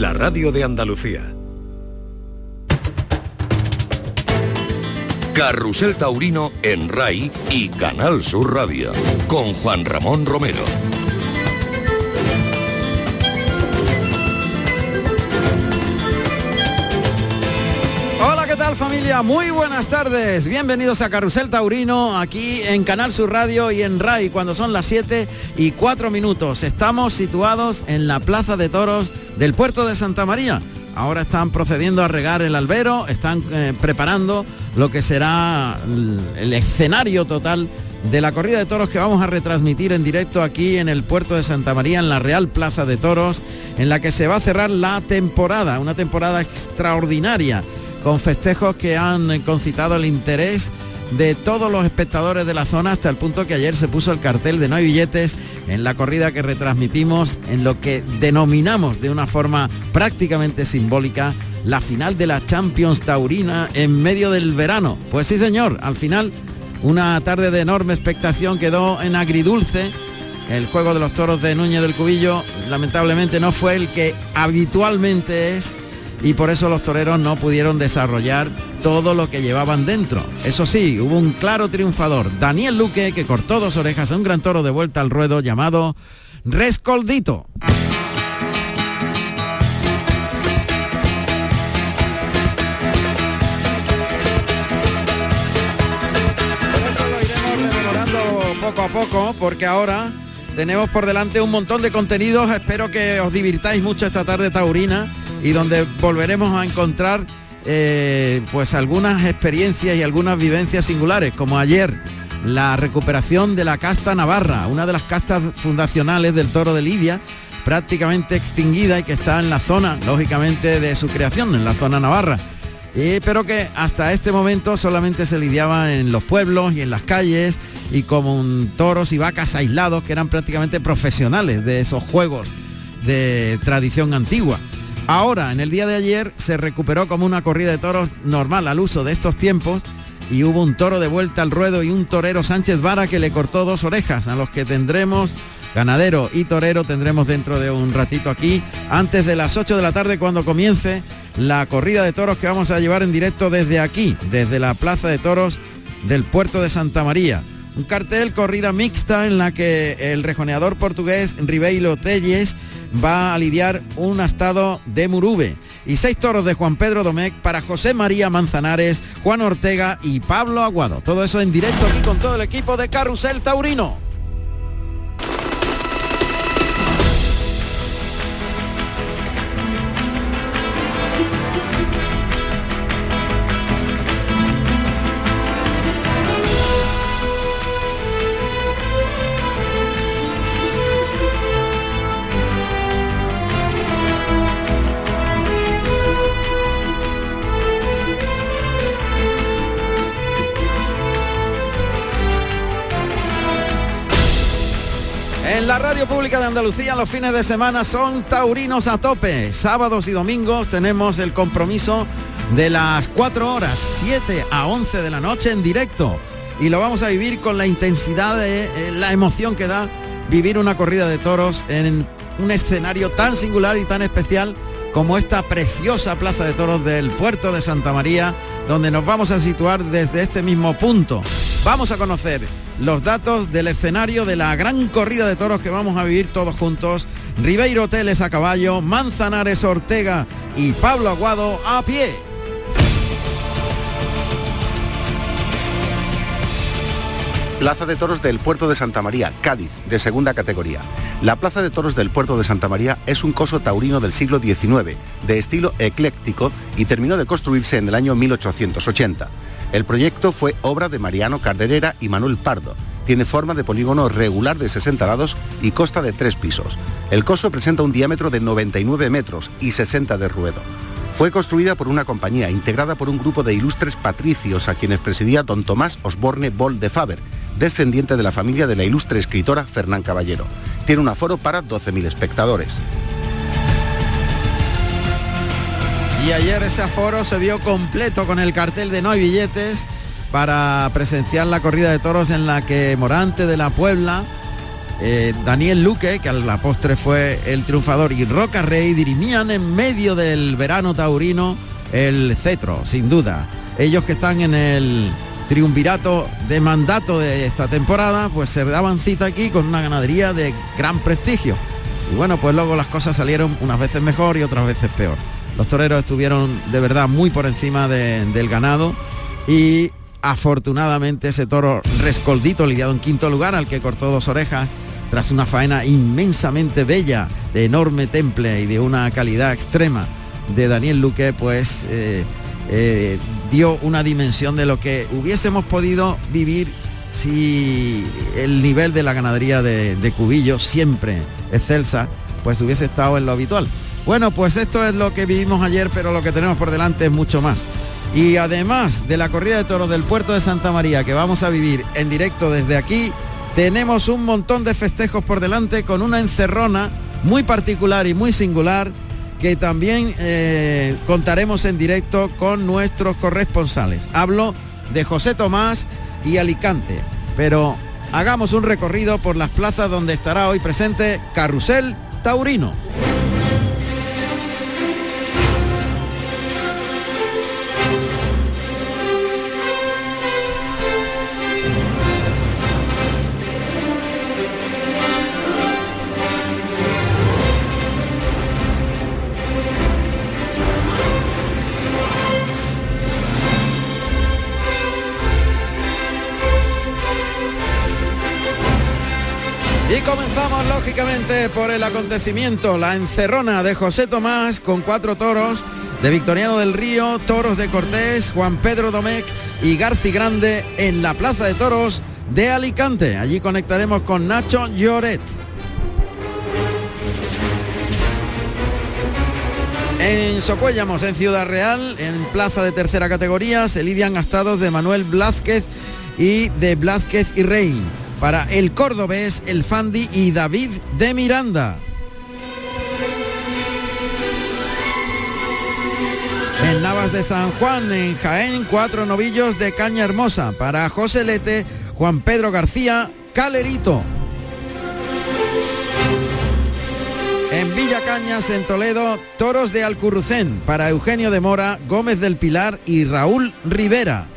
la radio de Andalucía. Carrusel Taurino en RAI y Canal Sur Radio con Juan Ramón Romero. Familia? Muy buenas tardes. Bienvenidos a Carrusel Taurino, aquí en Canal Sur Radio y en RAI, cuando son las 7 y 4 minutos. Estamos situados en la Plaza de Toros del puerto de Santa María. Ahora están procediendo a regar el albero, están eh, preparando lo que será el escenario total de la corrida de toros que vamos a retransmitir en directo aquí en el puerto de Santa María, en la Real Plaza de Toros, en la que se va a cerrar la temporada, una temporada extraordinaria, con festejos que han concitado el interés de todos los espectadores de la zona hasta el punto que ayer se puso el cartel de no hay billetes en la corrida que retransmitimos en lo que denominamos de una forma prácticamente simbólica la final de la Champions Taurina en medio del verano. Pues sí señor, al final una tarde de enorme expectación quedó en agridulce. El juego de los toros de Núñez del Cubillo lamentablemente no fue el que habitualmente es y por eso los toreros no pudieron desarrollar todo lo que llevaban dentro. Eso sí, hubo un claro triunfador, Daniel Luque, que cortó dos orejas a un gran toro de vuelta al ruedo llamado Rescoldito. Por eso lo iremos rememorando poco a poco, porque ahora tenemos por delante un montón de contenidos. Espero que os divirtáis mucho esta tarde taurina y donde volveremos a encontrar eh, pues algunas experiencias y algunas vivencias singulares, como ayer la recuperación de la casta navarra, una de las castas fundacionales del toro de Lidia, prácticamente extinguida y que está en la zona, lógicamente, de su creación, en la zona navarra. Pero que hasta este momento solamente se lidiaba en los pueblos y en las calles y como toros y vacas aislados que eran prácticamente profesionales de esos juegos de tradición antigua. Ahora, en el día de ayer, se recuperó como una corrida de toros normal al uso de estos tiempos y hubo un toro de vuelta al ruedo y un torero Sánchez Vara que le cortó dos orejas, a los que tendremos ganadero y torero tendremos dentro de un ratito aquí, antes de las 8 de la tarde cuando comience la corrida de toros que vamos a llevar en directo desde aquí, desde la Plaza de Toros del puerto de Santa María. Un cartel corrida mixta en la que el rejoneador portugués Ribeiro Telles va a lidiar un astado de Murube y seis toros de Juan Pedro Domecq para José María Manzanares, Juan Ortega y Pablo Aguado. Todo eso en directo aquí con todo el equipo de Carrusel Taurino. En la radio pública de Andalucía los fines de semana son taurinos a tope. Sábados y domingos tenemos el compromiso de las 4 horas, 7 a 11 de la noche en directo. Y lo vamos a vivir con la intensidad de eh, la emoción que da vivir una corrida de toros en un escenario tan singular y tan especial como esta preciosa plaza de toros del puerto de Santa María, donde nos vamos a situar desde este mismo punto. Vamos a conocer los datos del escenario de la gran corrida de toros que vamos a vivir todos juntos. Ribeiro Hoteles a caballo, Manzanares Ortega y Pablo Aguado a pie. Plaza de Toros del Puerto de Santa María, Cádiz, de segunda categoría. La Plaza de Toros del Puerto de Santa María es un coso taurino del siglo XIX, de estilo ecléctico y terminó de construirse en el año 1880. El proyecto fue obra de Mariano Carderera y Manuel Pardo. Tiene forma de polígono regular de 60 lados y consta de tres pisos. El coso presenta un diámetro de 99 metros y 60 de ruedo. Fue construida por una compañía integrada por un grupo de ilustres patricios a quienes presidía don Tomás Osborne Boll de Faber, descendiente de la familia de la ilustre escritora Fernán Caballero. Tiene un aforo para 12.000 espectadores. Y ayer ese aforo se vio completo con el cartel de no hay billetes para presenciar la corrida de toros en la que Morante de la Puebla eh, Daniel Luque, que a la postre fue el triunfador, y Roca Rey dirimían en medio del verano taurino el cetro, sin duda. Ellos que están en el triunvirato de mandato de esta temporada, pues se daban cita aquí con una ganadería de gran prestigio. Y bueno, pues luego las cosas salieron unas veces mejor y otras veces peor. Los toreros estuvieron de verdad muy por encima del ganado y afortunadamente ese toro rescoldito lidiado en quinto lugar al que cortó dos orejas tras una faena inmensamente bella, de enorme temple y de una calidad extrema de Daniel Luque, pues eh, eh, dio una dimensión de lo que hubiésemos podido vivir si el nivel de la ganadería de, de Cubillo, siempre excelsa, pues hubiese estado en lo habitual. Bueno, pues esto es lo que vivimos ayer, pero lo que tenemos por delante es mucho más. Y además de la corrida de toros del puerto de Santa María que vamos a vivir en directo desde aquí, tenemos un montón de festejos por delante con una encerrona muy particular y muy singular que también eh, contaremos en directo con nuestros corresponsales. Hablo de José Tomás y Alicante, pero hagamos un recorrido por las plazas donde estará hoy presente Carrusel Taurino. Lógicamente por el acontecimiento, la encerrona de José Tomás con cuatro toros de Victoriano del Río, toros de Cortés, Juan Pedro Domecq y Garci Grande en la Plaza de Toros de Alicante. Allí conectaremos con Nacho Lloret. En Socuéllamos, en Ciudad Real, en plaza de tercera categoría, se lidian gastados de Manuel Blázquez y de Blázquez y Rein para el cordobés, el Fandi y David de Miranda. En Navas de San Juan, en Jaén, cuatro novillos de caña hermosa. Para José Lete, Juan Pedro García, Calerito. En Villa Cañas, en Toledo, toros de Alcurrucén. Para Eugenio de Mora, Gómez del Pilar y Raúl Rivera.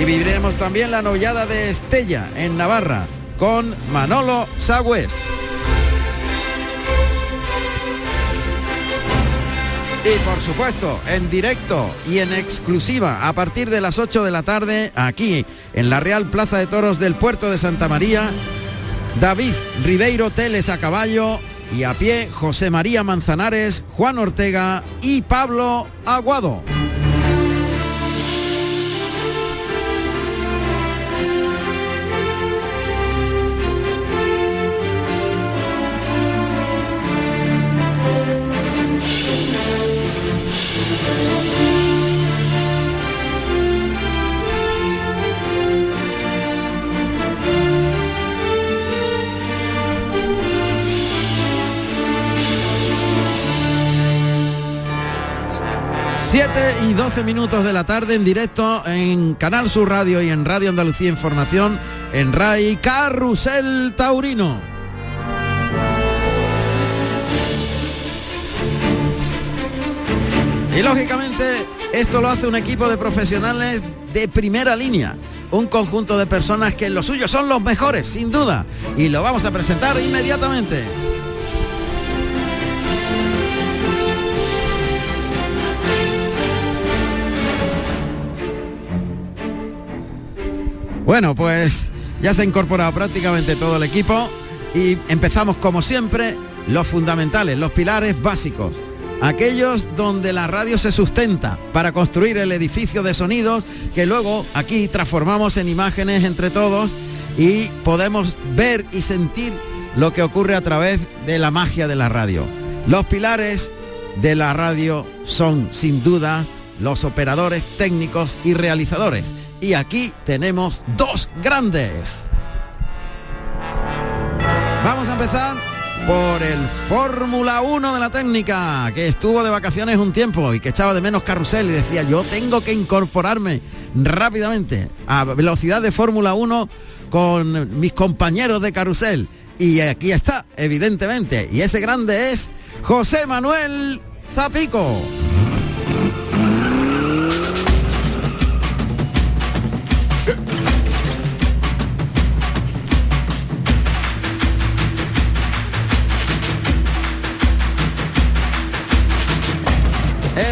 Y viviremos también la novillada de Estella en Navarra con Manolo Sagüez. Y por supuesto, en directo y en exclusiva a partir de las 8 de la tarde aquí en la Real Plaza de Toros del Puerto de Santa María, David Ribeiro Teles a caballo y a pie José María Manzanares, Juan Ortega y Pablo Aguado. Y 12 minutos de la tarde en directo en Canal Sur Radio y en Radio Andalucía Información en RAI Carrusel Taurino. Y lógicamente esto lo hace un equipo de profesionales de primera línea. Un conjunto de personas que en lo suyo son los mejores, sin duda. Y lo vamos a presentar inmediatamente. Bueno, pues ya se ha incorporado prácticamente todo el equipo y empezamos como siempre los fundamentales, los pilares básicos, aquellos donde la radio se sustenta para construir el edificio de sonidos que luego aquí transformamos en imágenes entre todos y podemos ver y sentir lo que ocurre a través de la magia de la radio. Los pilares de la radio son sin dudas los operadores técnicos y realizadores y aquí tenemos dos grandes. Vamos a empezar por el Fórmula 1 de la técnica, que estuvo de vacaciones un tiempo y que echaba de menos carrusel y decía, yo tengo que incorporarme rápidamente a velocidad de Fórmula 1 con mis compañeros de carrusel. Y aquí está, evidentemente. Y ese grande es José Manuel Zapico.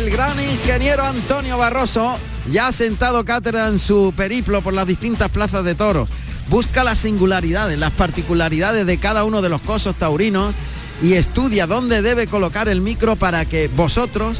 El gran ingeniero Antonio Barroso ya ha sentado cátedra en su periplo por las distintas plazas de toros. Busca las singularidades, las particularidades de cada uno de los cosos taurinos y estudia dónde debe colocar el micro para que vosotros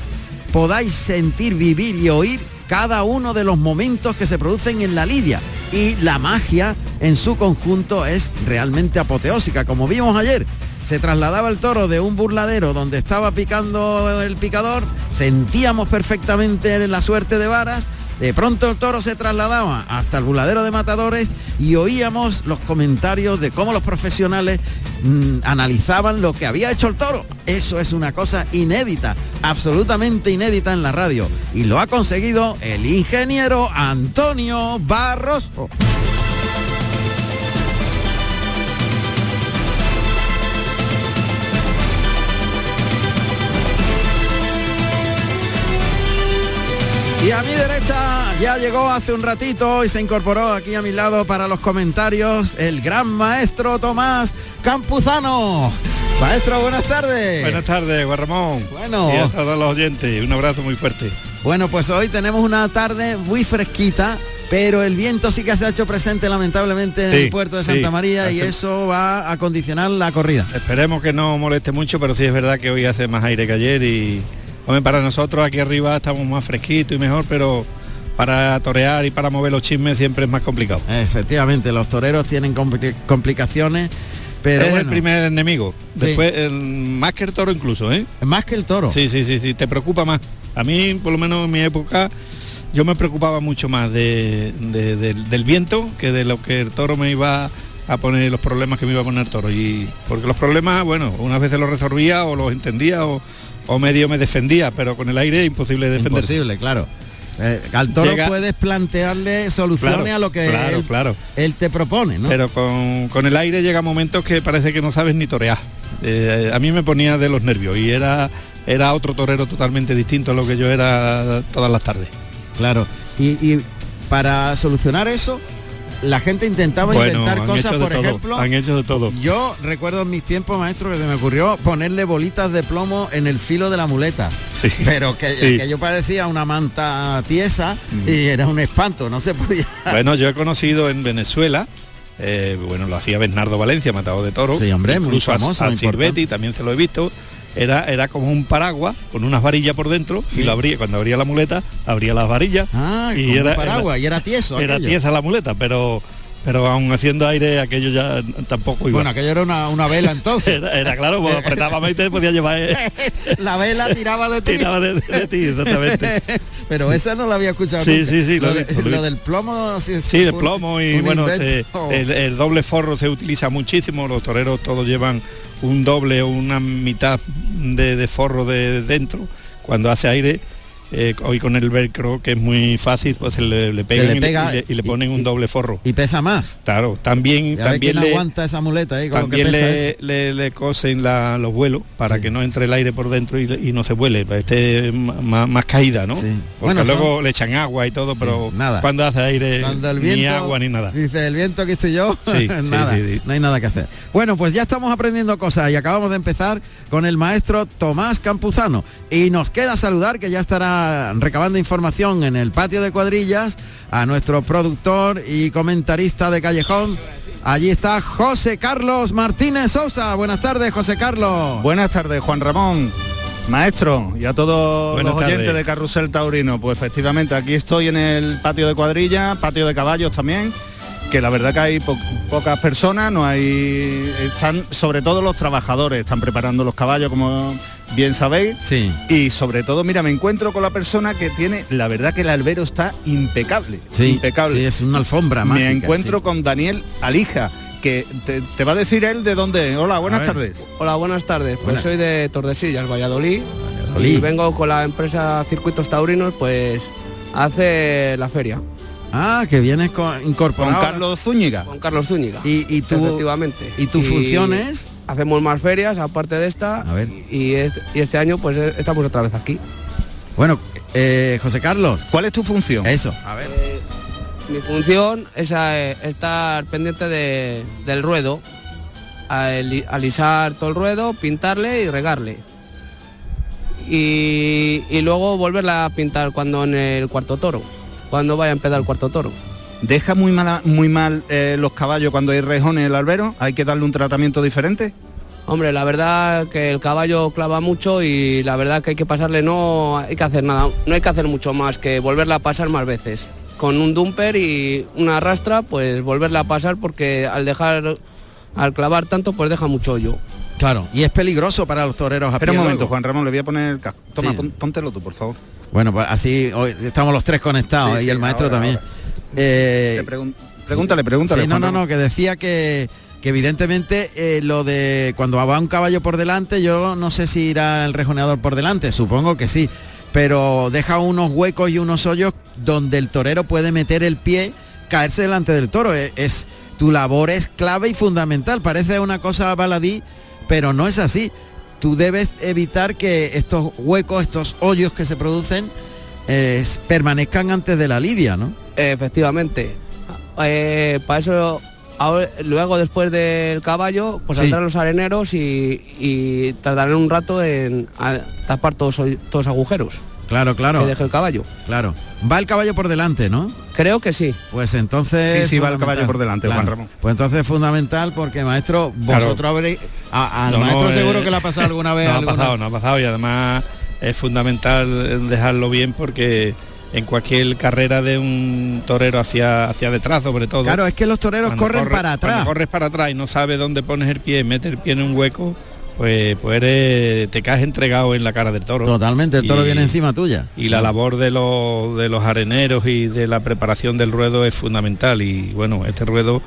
podáis sentir, vivir y oír cada uno de los momentos que se producen en la lidia. Y la magia en su conjunto es realmente apoteósica, como vimos ayer se trasladaba el toro de un burladero donde estaba picando el picador, sentíamos perfectamente la suerte de varas, de pronto el toro se trasladaba hasta el burladero de matadores y oíamos los comentarios de cómo los profesionales mmm, analizaban lo que había hecho el toro. Eso es una cosa inédita, absolutamente inédita en la radio. Y lo ha conseguido el ingeniero Antonio Barroso. Y a mi derecha ya llegó hace un ratito y se incorporó aquí a mi lado para los comentarios el gran maestro Tomás Campuzano. Maestro, buenas tardes. Buenas tardes, Juan Ramón. Bueno. Y a todos los oyentes, un abrazo muy fuerte. Bueno, pues hoy tenemos una tarde muy fresquita, pero el viento sí que se ha hecho presente lamentablemente en Sí, el puerto de sí, Santa María y eso va a condicionar la corrida. Esperemos que no moleste mucho, pero sí es verdad que hoy hace más aire que ayer y hombre, para nosotros aquí arriba estamos más fresquitos y mejor, pero para torear y para mover los chismes siempre es más complicado. Efectivamente, los toreros tienen compli- complicaciones, pero es bueno, el primer enemigo. Sí. Después, el- más que el toro incluso, ¿eh? más que el toro. Sí, sí, sí, sí, te preocupa más. A mí, por lo menos en mi época, yo me preocupaba mucho más de- de- del- del viento que de lo que el toro me iba a poner, los problemas que me iba a poner el toro. Y porque los problemas, bueno, unas veces los resolvía o los entendía o, o medio me defendía, pero con el aire imposible defender. Imposible, claro. Eh, al toro Llega- puedes plantearle soluciones Claro, a lo que claro, él, claro. él te propone, ¿no? Pero con, con el aire llega momentos que parece que no sabes ni torear. Eh, a mí me ponía de los nervios y era, era otro torero totalmente distinto a lo que yo era todas las tardes. Claro. Y, y para solucionar eso, la gente intentaba Bueno, inventar cosas, por todo, ejemplo. han hecho de todo. Yo recuerdo en mis tiempos, maestro, que se me ocurrió ponerle bolitas de plomo en el filo de la muleta. Sí. Pero que, Sí. que yo parecía una manta tiesa Mm. y era un espanto, no se podía. Bueno, yo he conocido en Venezuela, eh, bueno, lo hacía Bernardo Valencia, matado de toro. Sí, hombre, muy incluso famoso, a, Silvetti también se lo he visto. Era, era como un paraguas con unas varillas por dentro Sí. y lo abría, cuando abría la muleta, abría las varillas. Ah, y era, paraguas, y era tieso. era aquello. tiesa la muleta, pero pero aún haciendo aire aquello ya tampoco iba. Bueno, aquello era una, una vela entonces. era, era claro, pues apretaba y te podía llevar eh, la vela tiraba de ti. tiraba de, de ti, exactamente. Pero esa no la había escuchado Sí, nunca. sí, sí, Lo, lo de- lo del plomo sí, Sí, fue plomo y bueno, se- el, el doble forro se utiliza muchísimo, los toreros todos llevan un doble o una mitad de, de forro de dentro cuando hace aire. Eh, hoy con el velcro que es muy fácil pues se le, le pegan le pega y le, y le y- ponen y- un doble forro y pesa más. claro también Ya también le, aguanta esa muleta ahí con lo que también pesa le, cosen la- los vuelos para Sí. que no entre el aire por dentro y, no se vuele, para que esté más, más caída, ¿no? Sí. Porque Bueno, luego son- le echan agua y todo, pero nada. cuando hace aire Cuando el viento ni agua ni nada. Dice el viento que estoy yo, nada, no hay nada que hacer. Bueno, pues ya estamos aprendiendo cosas y acabamos de empezar con el maestro Tomás Campuzano. Y nos queda saludar que ya estará recabando información en el patio de cuadrillas a nuestro productor y comentarista de Callejón. Allí está José Carlos Martínez Sosa. Buenas tardes, José Carlos. Buenas tardes, Juan Ramón. Maestro, y a todos Buenas los oyentes tardes. de Carrusel Taurino, pues efectivamente aquí estoy en el patio de cuadrilla, patio de caballos también, que la verdad que hay po- pocas personas, no hay, están sobre todo los trabajadores, están preparando los caballos como bien sabéis, Sí. y sobre todo, mira, me encuentro con la persona que tiene, la verdad que el albero está impecable, Sí, impecable. sí, es una alfombra Me mágica, encuentro sí. con Daniel Alija, que te, te va a decir él de dónde. Hola, buenas tardes. Hola, buenas tardes. Pues Buenas. soy de Tordesillas, Valladolid. Valladolid. Y vengo con la empresa Circuitos Taurinos, pues hace la feria. Ah, que vienes con, Con incorporado. Carlos Zúñiga. Con Carlos Zúñiga. Y, y tu, Efectivamente. ¿Y tu función es? Hacemos más ferias aparte de esta. A ver. Y, es- y este año pues eh, estamos otra vez aquí. Bueno, eh, José Carlos, ¿Cuál es tu función? eso. A ver. Eh, mi función es eh, estar pendiente de- del ruedo, ali- alisar todo el ruedo, pintarle y regarle. Y, y luego volverla a pintar cuando en el cuarto toro, cuando vaya a empezar el cuarto toro. ¿Deja muy, mala, muy mal eh, los caballos cuando hay rejones en el albero? ¿Hay que darle un tratamiento diferente? Hombre, la verdad que el caballo clava mucho y la verdad que hay que pasarle, no hay que hacer nada, no hay que hacer mucho más que volverla a pasar más veces. Con un dumper y una rastra, pues volverla a pasar porque al dejar, al clavar tanto, pues deja mucho hoyo. Claro, y es peligroso para los toreros a Espera un momento, luego. Juan Ramón, le voy a poner el casco. Toma, Sí. póntelo tú, por favor. Bueno, pues así hoy estamos los tres conectados Sí, y sí, el maestro ahora, también. ahora. Eh, pregun- pregúntale, pregúntale. sí, no, no, no, que decía que, que evidentemente eh, lo de cuando va un caballo por delante, yo no sé si irá el rejoneador por delante, supongo que sí, pero deja unos huecos y unos hoyos donde el torero puede meter el pie, caerse delante del toro. Es, es- tu labor es clave y fundamental. Parece una cosa baladí, pero no es así. Tú debes evitar que estos huecos, estos hoyos que se producen, eh, permanezcan antes de la lidia, ¿no? Efectivamente. Eh, para eso, ahora- luego después del caballo, pues Sí. saldrán los areneros y, y tardarán un rato en tapar todos, todos los agujeros Claro, claro, que deje el caballo. claro. Va el caballo por delante, ¿no? Creo que sí. Pues entonces. Sí, sí, va el caballo por delante, Juan Ramón. Pues entonces es fundamental porque maestro, Claro. vosotros habréis. a- al No, no, maestro eh, seguro que le ha pasado alguna vez No ha pasado, no ha pasado y además es fundamental dejarlo bien porque en cualquier carrera de un torero hacia, hacia detrás sobre todo. Claro, es que los toreros cuando corren corre- para atrás. Corres para atrás y no sabes dónde pones el pie, metes el pie en un hueco, pues, pues eres- te caes entregado en la cara del toro. Totalmente, el toro Y- viene encima tuya. Y la labor de los, de los areneros y de la preparación del ruedo es fundamental. Y bueno, este ruedo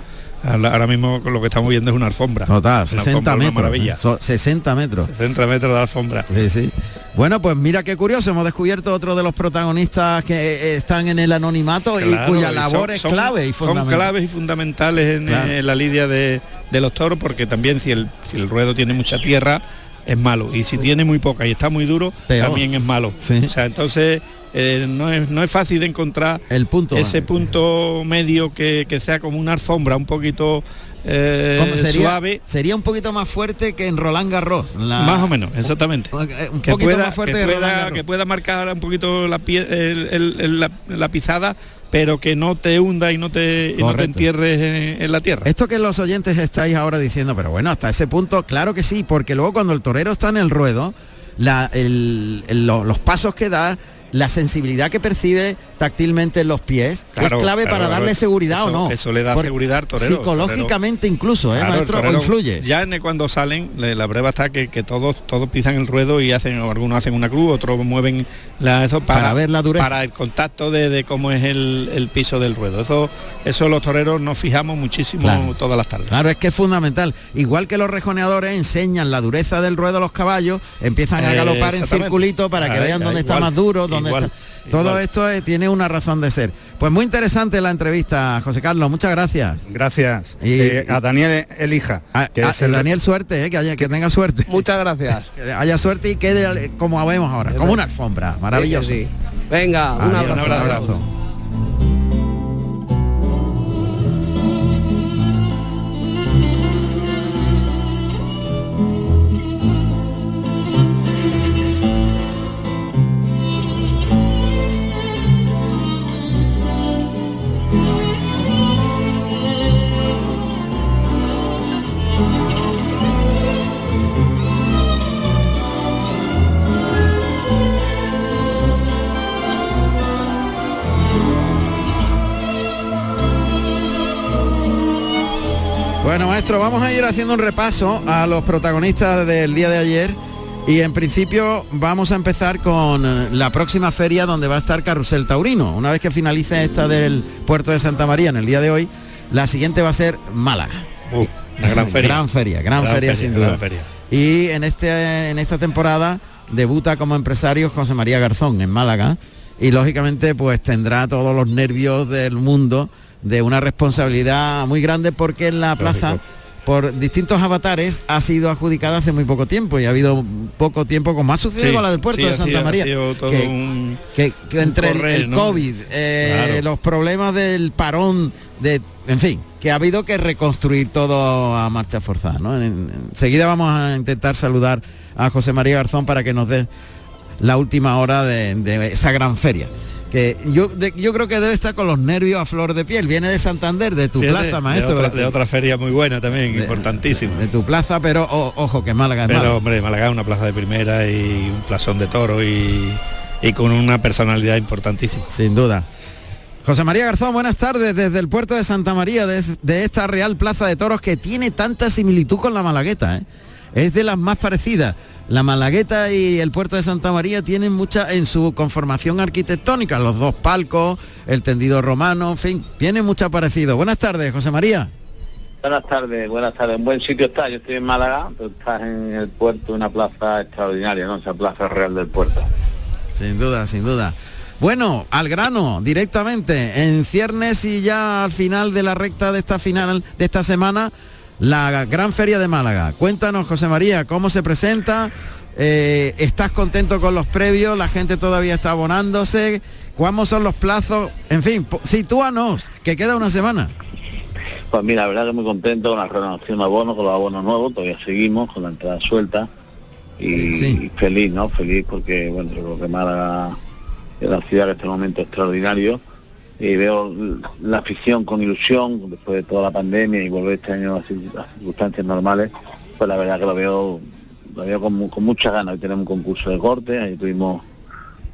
ahora mismo lo que estamos viendo es una alfombra. Total, Una 60 alfombra, una metros. maravilla. so- 60 metros. 60 metros de alfombra. Sí, sí. Bueno, pues mira qué curioso, hemos descubierto otro de los protagonistas que eh, están en el anonimato y cuya y labor son- es son- clave y Son fundamental. claves y fundamentales en, Claro. en la lidia de, de los toros porque también si el, si el ruedo tiene mucha tierra es malo y si tiene muy poca y está muy duro Peor. también es malo. Sí. O sea, entonces eh, no, es, no es fácil de encontrar El punto. ese punto medio que, que sea como una alfombra un poquito eh, ¿Cómo sería, suave, sería un poquito más fuerte que en Roland Garros. la- más o menos, exactamente. Un que poquito pueda, más fuerte que, pueda, que pueda marcar un poquito la, pie- el- el- el- la, la pisada, pero que no te hunda y no te, y no te Correcto. entierres en, en la tierra. Esto que los oyentes estáis ahora diciendo, pero bueno, hasta ese punto, claro que sí, porque luego cuando el torero está en el ruedo, la- los pasos que da, la sensibilidad que percibe táctilmente en los pies, Claro, es clave claro, para claro, darle seguridad o no. eso le da Por- seguridad al torero, Psicológicamente incluso, ¿eh, maestro? ¿O torero, influye? Ya cuando salen, le- la prueba está que, que todos todos pisan el ruedo y hacen, algunos hacen una cruz, otros mueven la, eso para, Para ver la dureza. Para el contacto de, de cómo es el, el piso del ruedo. Eso, eso los toreros nos fijamos muchísimo todas las tardes. Claro, es que es fundamental. Igual que los rejoneadores enseñan la dureza del ruedo a los caballos, empiezan a galopar en circulito para que vean dónde está más duro, dónde igual, está. Todo esto eh, tiene una razón de ser. Pues muy interesante la entrevista, José Carlos. Muchas gracias. Gracias. Y- Eh, a Daniel Elija. A- que a- el- Daniel, suerte, eh, que, haya, que tenga suerte. Muchas gracias. Que haya suerte y quede como vemos ahora, como una alfombra. Maravilloso. Sí, sí. Venga, un Adiós, abrazo. un abrazo. Bueno, maestro, vamos a ir haciendo un repaso a los protagonistas del día de ayer y en principio vamos a empezar con la próxima feria donde va a estar Carrusel Taurino. Una vez que finalice esta del puerto de Santa María en el día de hoy, la siguiente va a ser Málaga. Uh, una gran feria. Gran feria, gran, feria, sin duda. Y en este en esta temporada debuta como empresario José María Garzón en Málaga y lógicamente pues tendrá todos los nervios del mundo de una responsabilidad muy grande porque en la plaza por distintos avatares ha sido adjudicada hace muy poco tiempo y ha habido poco tiempo como ha sucedido con la del puerto de Santa María que, entre el, COVID eh, los problemas del parón de en fin que ha habido que reconstruir todo a marcha forzada enseguida vamos a intentar saludar a José María Garzón para que nos dé la última hora de esa gran feria que yo, yo creo que debe estar con los nervios a flor de piel. Viene de Santander, de tu plaza, maestro. De otra, feria muy buena también, importantísima. De tu plaza, pero ojo, que Málaga es Pero hombre, Málaga es una plaza de primera y un plazón de toro y, con una personalidad importantísima. Sin duda. José María Garzón, buenas tardes desde el puerto de Santa María, de, de, esta Real Plaza de Toros que tiene tanta similitud con la Malagueta. ¿eh? Es de las más parecidas la Malagueta y el puerto de Santa María tienen mucha en su conformación arquitectónica, los dos palcos, el tendido romano, en fin, tiene mucho parecido. Buenas tardes, José María. Buenas tardes, buenas tardes. En buen sitio está, yo estoy en Málaga, pero estás en el puerto, una plaza extraordinaria, ¿no? Esa plaza real del puerto. Sin duda, sin duda. Bueno, al grano, directamente, en ciernes y ya al final de la recta de esta final de esta semana, la Gran Feria de Málaga. Cuéntanos, José María, cómo se presenta. Eh, ¿Estás contento con los previos? ¿La gente todavía está abonándose? ¿Cuáles son los plazos? En fin, sitúanos, que queda una semana. Pues mira, la verdad que muy contento con la renovación de abonos, con los abonos nuevos, todavía seguimos con la entrada suelta y, feliz, ¿no? Feliz porque, bueno, creo que Málaga es la ciudad que este momento extraordinario y veo la afición con ilusión después de toda la pandemia y volver este año a, circunstancias normales, pues la verdad que lo veo, lo veo con, con mucha ganas. Hoy tenemos un concurso de corte, ahí tuvimos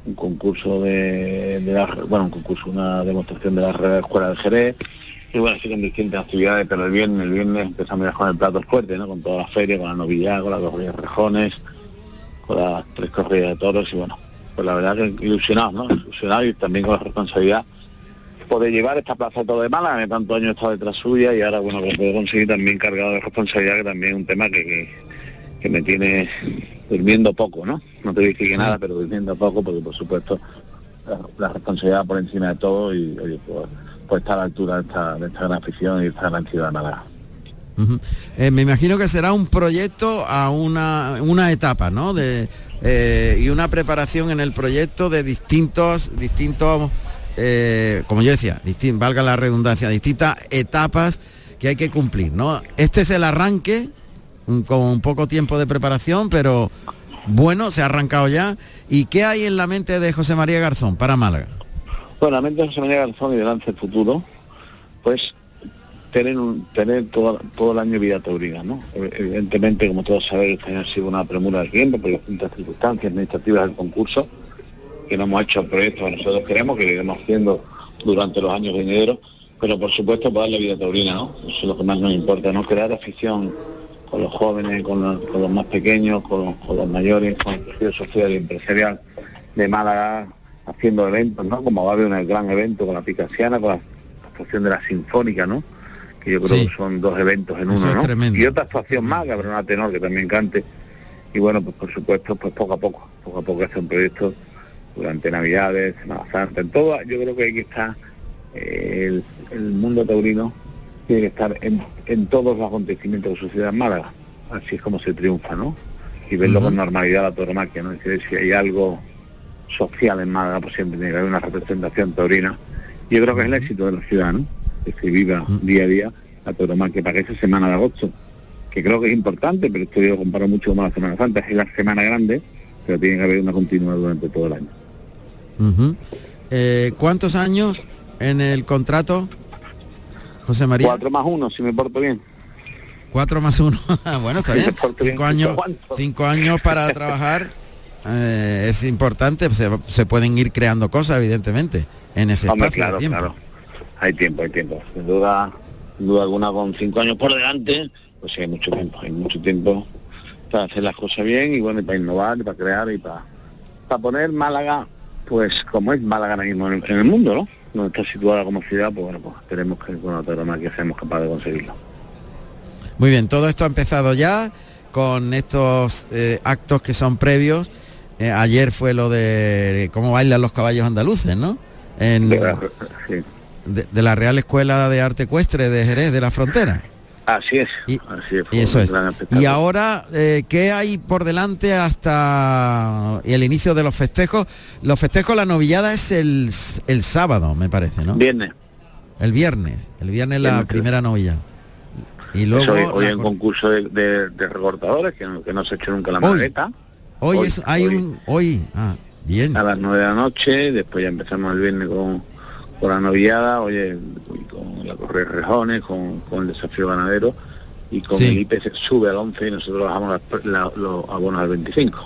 un concurso de, la, bueno, un concurso, una demostración de la Escuela de Jerez, y bueno, siguen distintas actividades, pero el viernes, el viernes empezamos ya con el plato fuerte, ¿no? Con toda la feria, con la novilla, con las dos rejones, con las tres corridas de toros y bueno, pues la verdad que ilusionados, ¿no? Ilusionados y también con la responsabilidad poder llevar esta plaza todo de mala, de tantos años estado detrás suya y ahora bueno, que puedo conseguir también cargado de responsabilidad, que también es un tema que, que, me tiene durmiendo poco, ¿no? No te dije que nada, pero durmiendo poco, porque por supuesto la, responsabilidad por encima de todo y oye, pues, pues está a la altura de esta, de esta gran afición y de esta gran ciudad de Málaga. Eh, me imagino que será un proyecto a una, una etapa, ¿no? De, eh, y una preparación en el proyecto de distintos, distintos eh, como yo decía, valga la redundancia, distintas etapas que hay que cumplir, ¿no? Este es el arranque, con poco tiempo de preparación, pero bueno, se ha arrancado ya. ¿Y qué hay en la mente de José María Garzón para Málaga? Bueno, la mente de José María Garzón y delante el futuro, pues tener tener todo, todo el año vida taurina, ¿no? Evidentemente, como todos sabéis, este ha sido una premura del tiempo por distintas circunstancias administrativas del concurso que no hemos hecho proyectos que nosotros queremos, que iremos haciendo durante los años venideros, pero por supuesto para la vida taurina, ¿no? Eso es lo que más nos importa, ¿no? Crear afición con los jóvenes, con los, más pequeños, con, los mayores, con el tejido social y empresarial de Málaga, haciendo eventos, ¿no? Como va a haber un gran evento con la Picasiana, con la actuación de la Sinfónica, ¿no? Que yo creo que son dos eventos en uno, ¿no? Y otra actuación más, que habrá una tenor que también cante. Y bueno, pues por supuesto, pues poco a poco, poco a poco hace un proyecto durante Navidades, Semana Santa, en todo, yo creo que hay que estar, eh, el, mundo taurino tiene que estar en, todos los acontecimientos de sociedad en Málaga, así es como se triunfa, ¿no? Y verlo con normalidad la tauromaquia, ¿no? Es decir, si hay algo social en Málaga, pues siempre tiene que haber una representación taurina. Yo creo que es el éxito de la ciudad, ¿no? Que se viva día a día la tauromaquia para que esa semana de agosto, que creo que es importante, pero esto yo lo comparo mucho con la Semana Santa, es la semana grande, pero tiene que haber una continuidad durante todo el año. Eh, ¿Cuántos años en el contrato, José María? Cuatro más uno, si me porto bien. Cuatro más uno. bueno, está bien. Cinco años, cinco años para trabajar. Eh, es importante, se, pueden ir creando cosas, evidentemente, en ese espacio de tiempo. Hay tiempo, hay tiempo. Sin duda, sin duda alguna, con cinco años por delante, pues sí, hay mucho tiempo, hay mucho tiempo para hacer las cosas bien y bueno, y para innovar, y para crear y para, para poner Málaga pues como es Málaga ahora mismo en, el mundo, ¿no? Donde está situada como ciudad, pues bueno, pues esperemos que con la que seamos capaces de conseguirlo. Muy bien, todo esto ha empezado ya con estos eh, actos que son previos. Eh, ayer fue lo de cómo bailan los caballos andaluces, ¿no? En, De la- sí. de, de la Real Escuela de Arte Ecuestre de Jerez de la Frontera. Así es, Y- así es. Y eso es. Y ahora, eh, ¿qué hay por delante hasta el inicio de los festejos? Los festejos, la novillada es el, el sábado, me parece, ¿no? Viernes. El viernes. El viernes la primera novilla. Y luego... Eso, hoy hay un concurso de, de- de recortadores que no, que no se ha hecho nunca la maleta. hoy, hoy, es, hay hoy. un... Hoy... Ah, bien. a las 9 de la noche, después ya empezamos el viernes con, con la novillada, oye, con la correa rejones, con, con el desafío ganadero y con Sí. el IPC sube al 11 y nosotros bajamos la- los abonos al 25.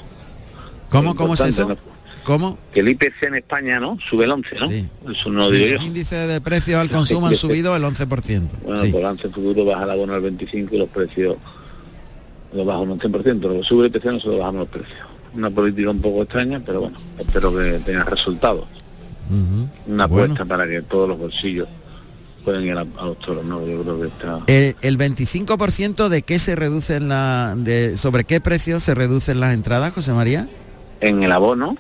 ¿Cómo, cómo es eso? ¿no? ¿Cómo? Que el IPC en España, ¿no? Sube el 11, ¿no? Sí. Eso no lo Sí, digo yo. los índices de precios al consumo han subido el 11%. Bueno, sí. por lance futuro baja el abono al 25 y los precios los baja un 11%. Lo que sube el IPC nosotros bajamos los precios. Una política un poco extraña, pero bueno, espero que tenga resultados. Una Bueno. apuesta para que todos los bolsillos puedan ir a, a los toros, ¿no? Yo creo que está... El, el 25% de qué se reduce en la... De, ¿Sobre qué precio se reducen las entradas, José María? En el abono,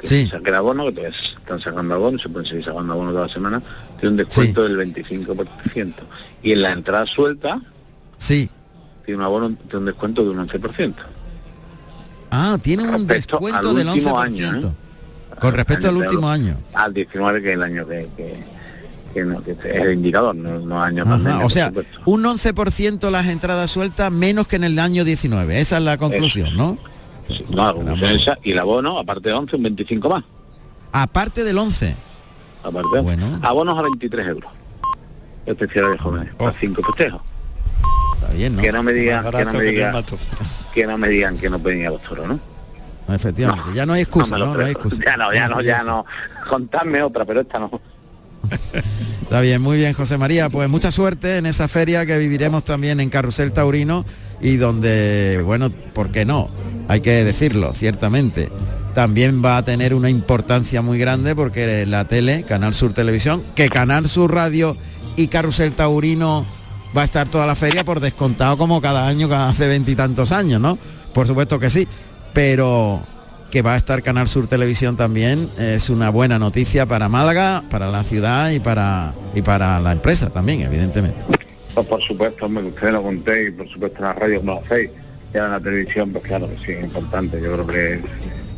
que Sí. se saque el abono, que están sacando abono, se pueden seguir sacando abono toda la semana, tiene un descuento del 25%. Y en la entrada suelta, Sí. tiene un abono, tiene un descuento de un 11%. Ah, tiene un Respecto descuento del 11%. último año, ¿eh? Con respecto al último año. Al 19, que es el año que, que, que no, que es el indicador, no, no año Ajá, pandemia, o sea, supuesto. un 11% las entradas sueltas menos que en el año 19. Esa es la conclusión, Eso. ¿no? Sí, no, la conclusión es esa, y el abono, aparte de 11, un 25 más. Aparte del 11. Aparte, Bueno. abonos a 23 euros. Especiales de jóvenes, para cinco festejos. Está bien, ¿no? Que no me digan, que no me mato. que no me digan que no pueden ir a los toros, ¿no? Efectivamente, ya no hay excusa, ¿no? No hay creo. excusa. Ya no, ya no, ya no. Contadme otra, pero esta no. Está bien, muy bien, José María. Pues mucha suerte en esa feria que viviremos también en Carrusel Taurino y donde, bueno, ¿por qué no? Hay que decirlo, ciertamente. También va a tener una importancia muy grande porque la tele, Canal Sur Televisión, que Canal Sur Radio y Carrusel Taurino va a estar toda la feria por descontado como cada año, cada hace veintitantos años, ¿no? Por supuesto que sí, pero que va a estar Canal Sur Televisión también es una buena noticia para Málaga, para la ciudad y para y para la empresa también, evidentemente. Pues por supuesto, que ustedes lo contéis, por supuesto en la radio como lo hacéis, en la televisión, pues claro que sí, es importante. Yo creo que,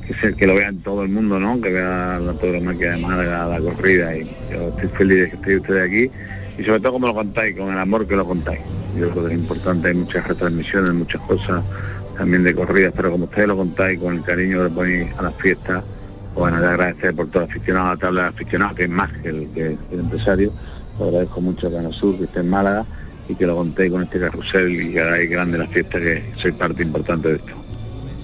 que, se- que lo vean todo el mundo, ¿no? Que vea la tauromaquia de Málaga, la corrida, y yo estoy feliz de que estéis ustedes aquí, y sobre todo como lo contáis, con el amor que lo contáis. Yo creo que es importante, hay muchas retransmisiones, muchas cosas también de corridas, pero como ustedes lo contáis, con el cariño que le ponéis a las fiestas, pues bueno, de agradecer por todo aficionado, la tabla de aficionados, que es más que el, que el empresario. Os agradezco mucho a Canal Sur, que esté en Málaga y que lo contéis con este carrusel y que hagáis grande la fiesta, que soy parte importante de esto.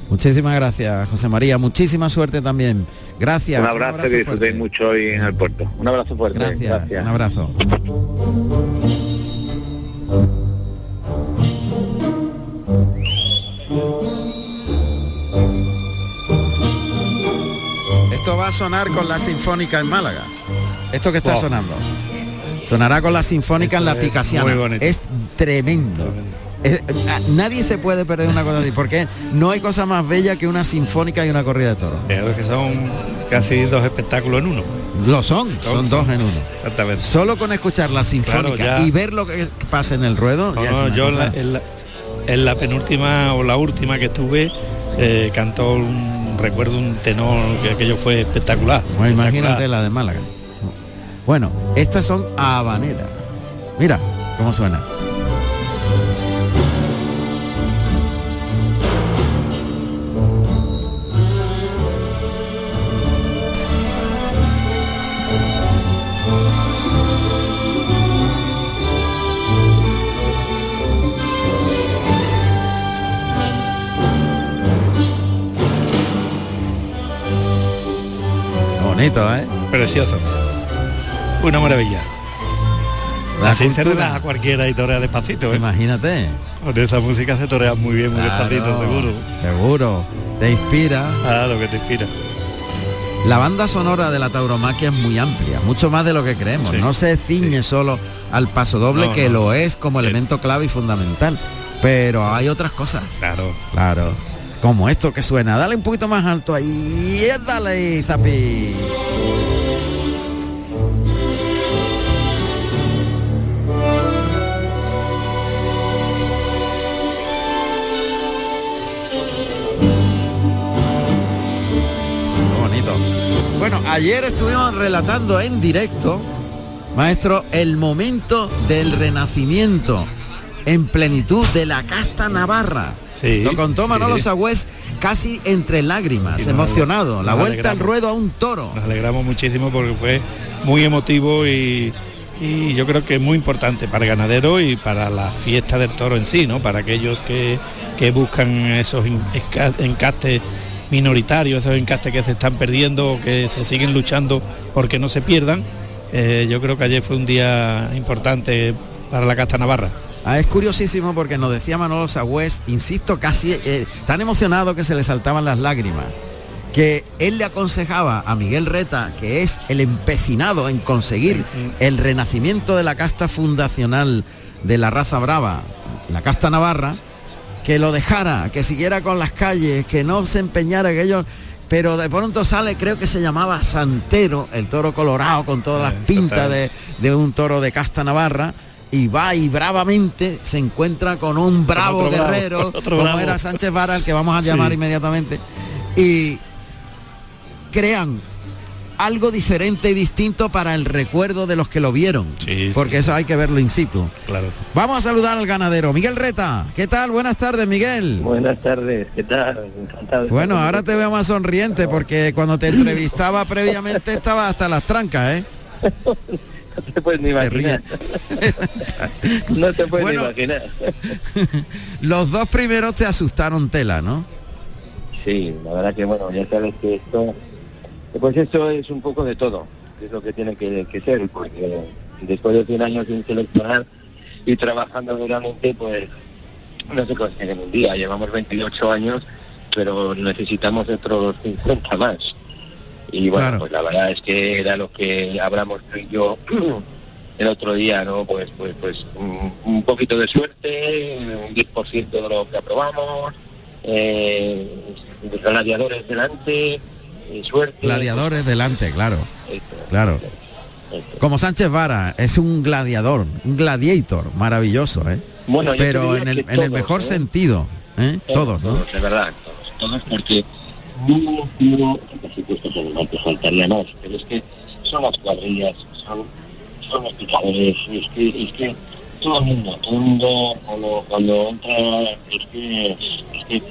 Muchísimas gracias, José María. Muchísima suerte también. Gracias. un abrazo, que disfrutéis mucho hoy en el puerto. Un abrazo fuerte. Gracias. Un abrazo. Esto va a sonar con la Sinfónica en Málaga. Esto que está Wow. sonando. Sonará con la Sinfónica en la es Picasiana. Es tremendo. Es- a- nadie se puede perder una cosa así, porque no hay cosa más bella que una sinfónica y una corrida de toros. Creo que son casi dos espectáculos en uno. Lo son, son dos en uno. Exactamente. Solo con escuchar la sinfónica Claro, ya. y ver lo que pasa en el ruedo, No, ya no, es una yo en cosa- la, en, la, en la penúltima o la última que estuve eh, cantó un recuerdo un tenor que aquello fue espectacular. Bueno, imagínate la de Málaga. Bueno, estas son habaneras. Mira cómo suena. Bonito, ¿eh? Precioso. Una maravilla. La Así se relaja cualquiera y torea despacito. ¿eh? Imagínate. Con esa música se torea muy bien, muy Claro, despacito, seguro. Seguro. Te inspira. Ah, lo que te inspira. La banda sonora de la tauromaquia es muy amplia, mucho más de lo que creemos. Sí, no se ciñe solo al paso doble, No, que no. lo es como Sí. elemento clave y fundamental, Pero hay otras cosas. Claro. Claro. Como esto que suena. Dale un poquito más alto ahí. Dale, Zapi. bonito. Bueno, ayer estuvimos relatando en directo, maestro, el momento del renacimiento en plenitud de la casta navarra. Sí, Lo contó Manolo sí. Sagüez casi entre lágrimas, nos- emocionado. La vuelta al ruedo a un toro. Nos alegramos muchísimo porque fue muy emotivo y, y yo creo que es muy importante para el ganadero y para la fiesta del toro en sí, ¿no? Para aquellos que, que buscan esos encastes minoritarios, esos encastes que se están perdiendo o que se siguen luchando porque no se pierdan. Eh, yo creo que ayer fue un día importante para la casta navarra. Ah, es curiosísimo porque nos decía Manolo Sagüez, insisto, casi eh, tan emocionado que se le saltaban las lágrimas, que él le aconsejaba a Miguel Reta, que es el empecinado en conseguir el renacimiento de la casta fundacional de la raza brava, la casta navarra, que lo dejara, que siguiera con las calles, que no se empeñara en ello. Pero de pronto sale, creo que se llamaba Santero, el toro colorado con todas las Ah, pintas de, de un toro de casta navarra, y va y bravamente se encuentra con un bravo otro bravo, guerrero, otro como bravo. era Sánchez Vara, al que vamos a llamar Sí. inmediatamente, y crean algo diferente y distinto para el recuerdo de los que lo vieron, Sí, porque sí. eso hay que verlo in situ. Claro. Vamos a saludar al ganadero, Miguel Reta. ¿Qué tal? Buenas tardes, Miguel. Buenas tardes, ¿qué tal? Encantado. Bueno, ahora te veo más sonriente porque cuando te entrevistaba previamente estaba hasta las trancas, ¿eh? No te puedes ni imaginar. no te puedes Bueno. ni imaginar. Los dos primeros te asustaron tela, ¿no? Sí, la verdad que bueno, ya sabes que esto, pues esto es un poco de todo, es lo que tiene que, que ser, porque después de 100 años sin seleccionar y trabajando duramente, pues no se consigue en un día, llevamos 28 años, pero necesitamos otros 50 más. Y bueno, Claro. pues la verdad es que era lo que hablamos tú y yo el otro día, ¿no? Pues pues pues un, un poquito de suerte, un 10% de lo que aprobamos, eh, gladiadores delante, eh, suerte. Gladiadores delante, claro. Esto, Claro. esto. Como Sánchez Vara, es un gladiador, un gladiator, maravilloso, ¿eh? Bueno, Pero en el, todos, mejor ¿eh? sentido, ¿eh? Todos, ¿no? Todos, de verdad, todos, todos porque no, no, por supuesto que no te faltaría más, pero es que son las cuadrillas, son, son los picadores, es que, es que todo el mundo, todo el mundo cuando, cuando entra, es que, es que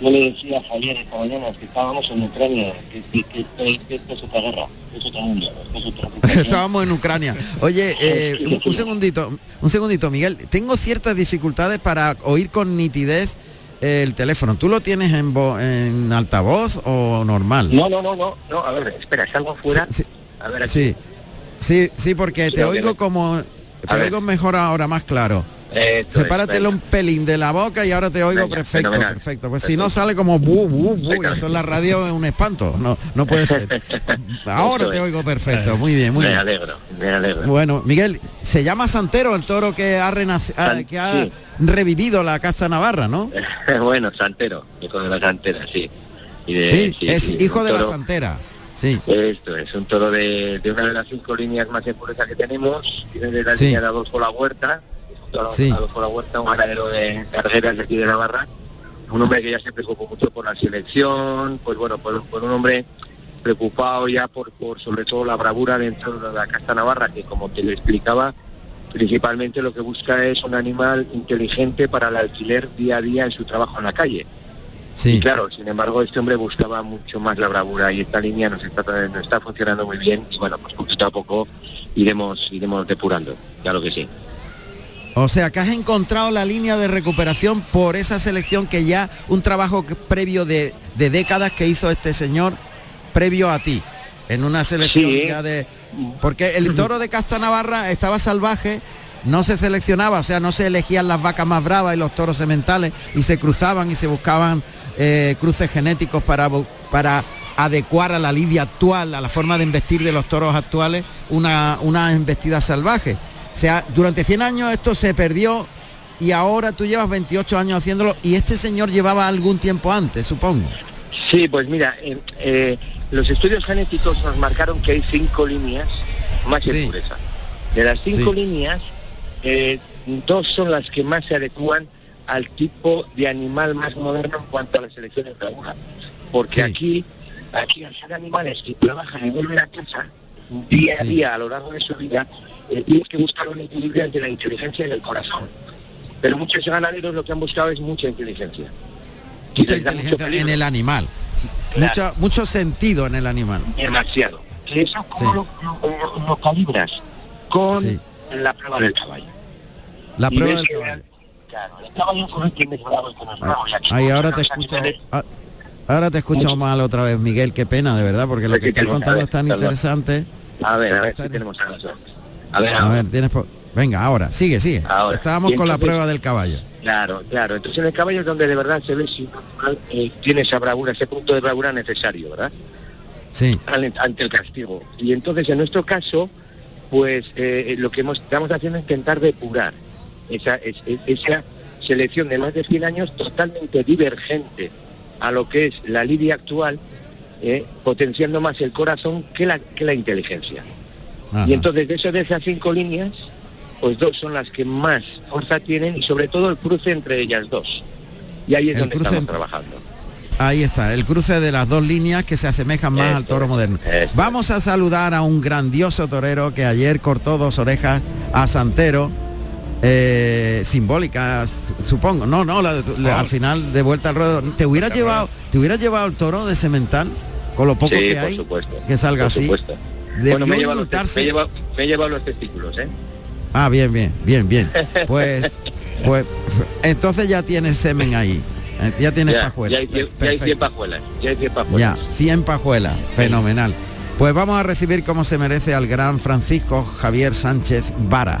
yo le decía a Javier esta mañana que estábamos en Ucrania, que, que, que, esto es otra guerra, es mundo, otra ocupación. Estábamos en Ucrania. Oye, eh, un, un segundito, un segundito, Miguel. Tengo ciertas dificultades para oír con nitidez el teléfono. ¿Tú lo tienes en, vo- en altavoz o normal? No, no, no, no, no, a ver, espera, salgo fuera, Sí, a ver aquí. sí, sí, sí, porque Sí, te oigo como... Te ver. oigo mejor ahora, más claro. Esto es, Sepáratelo un pelín de la boca y ahora te oigo Venga, perfecto, fenomenal. perfecto. Pues si no sale como bu, bu, bu, esto en la radio es un espanto. No, no puede ser. Ahora te oigo perfecto. Muy bien, muy me bien. alegro, me alegro. Bueno, Miguel, se llama Santero el toro que ha, ah, San- que ha sí. revivido la Casa Navarra, ¿no? bueno, Santero, hijo de la Santera, sí. Y de- Sí, es hijo de la Santera. Sí, Esto es un toro de, de una de las cinco líneas más impurezas que tenemos, viene de la línea de Adolfo La Huerta, toro Sí. Adolfo La Huerta, un ganadero de carreras de aquí de Navarra, un hombre que ya se preocupó mucho por la selección, pues bueno, por, por un hombre preocupado ya por, por sobre todo la bravura dentro de la casta navarra, que como te lo explicaba, principalmente lo que busca es un animal inteligente para el alquiler día a día en su trabajo en la calle. Y sí. claro, sin embargo, este hombre buscaba mucho más la bravura y esta línea nos está, nos está funcionando muy bien y bueno, pues poquito a poco iremos, iremos depurando, claro que sí. O sea, que has encontrado la línea de recuperación por esa selección que ya un trabajo previo de, de décadas que hizo este señor previo a ti, en una selección Sí. ya de... Porque el toro de Casta Navarra estaba salvaje, no se seleccionaba, o sea, no se elegían las vacas más bravas y los toros sementales y se cruzaban y se buscaban eh, cruces genéticos para, para adecuar a la lidia actual, a la forma de investir de los toros actuales, una, una embestida salvaje. O sea, durante 100 años esto se perdió y ahora tú llevas 28 años haciéndolo y este señor llevaba algún tiempo antes, supongo. Sí, pues mira, eh, eh, los estudios genéticos nos marcaron que hay cinco líneas más de Sí. pureza. De las cinco Sí. líneas, eh, dos son las que más se adecúan al tipo de animal más moderno en cuanto a la selección de figura. Porque Sí. aquí, aquí al ser animales que trabajan y vuelven a casa día a día a lo largo de su vida, eh, tienes que buscar un equilibrio entre la inteligencia y el corazón. Pero muchos ganaderos lo que han buscado es mucha inteligencia. Mucha inteligencia en el animal. Claro. Mucho, mucho sentido en el animal. demasiado. Que eso Sí. como lo, lo- lo calibras con Sí. la prueba del caballo. La Y prueba del que, caballo. Claro, el caballo quién es bravo es aquí Ahí ahora te escucho. ah, Ahora te escucho mal otra vez, Miguel, qué pena, de verdad, porque lo que estás contando es tan interesante. A ver, a ver si tenemos dos. A ver, A ver, tienes Venga, ahora, sigue, sigue. Ahora. Estábamos con la prueba del caballo. Claro, claro. Entonces en el caballo es donde de verdad se ve si eh, tiene esa bravura, ese punto de bravura necesario, ¿verdad? Sí, ante el castigo. Y entonces en nuestro caso, pues eh, lo que hemos, estamos haciendo es intentar depurar esa, es- es- esa selección de más de 100 años totalmente divergente a lo que es la lidia actual, eh, potenciando más el corazón que la, que la inteligencia. Ajá. Y entonces de eso de esas cinco líneas, pues dos son las que más fuerza tienen y sobre todo el cruce entre ellas dos. Y ahí es El donde cruce estamos trabajando. Ahí está, el cruce de las dos líneas que se asemejan más al toro moderno. Vamos a saludar a un grandioso torero que ayer cortó dos orejas a Santero, eh, simbólicas, supongo. No, no, la- la- al final de vuelta al ruedo. ¿Te hubieras llevado, te hubieras llevado el toro de cemental con lo poco Sí, que hay? supuesto. que salga por así. supuesto. Bueno, me he, llevado los, te- indultarse- me, he llevado, me he llevado los testículos, ¿eh? Ah, bien, bien, bien, bien. Pues, pues, entonces ya tienes semen ahí. Eh, Ya tienes ya, pajuelas. ya hay, ya hay Perfecto. 100 pajuelas. Ya hay 100 pajuelas. Ya, 100 pajuelas, fenomenal. Pues vamos a recibir como se merece al gran Francisco Javier Sánchez Vara.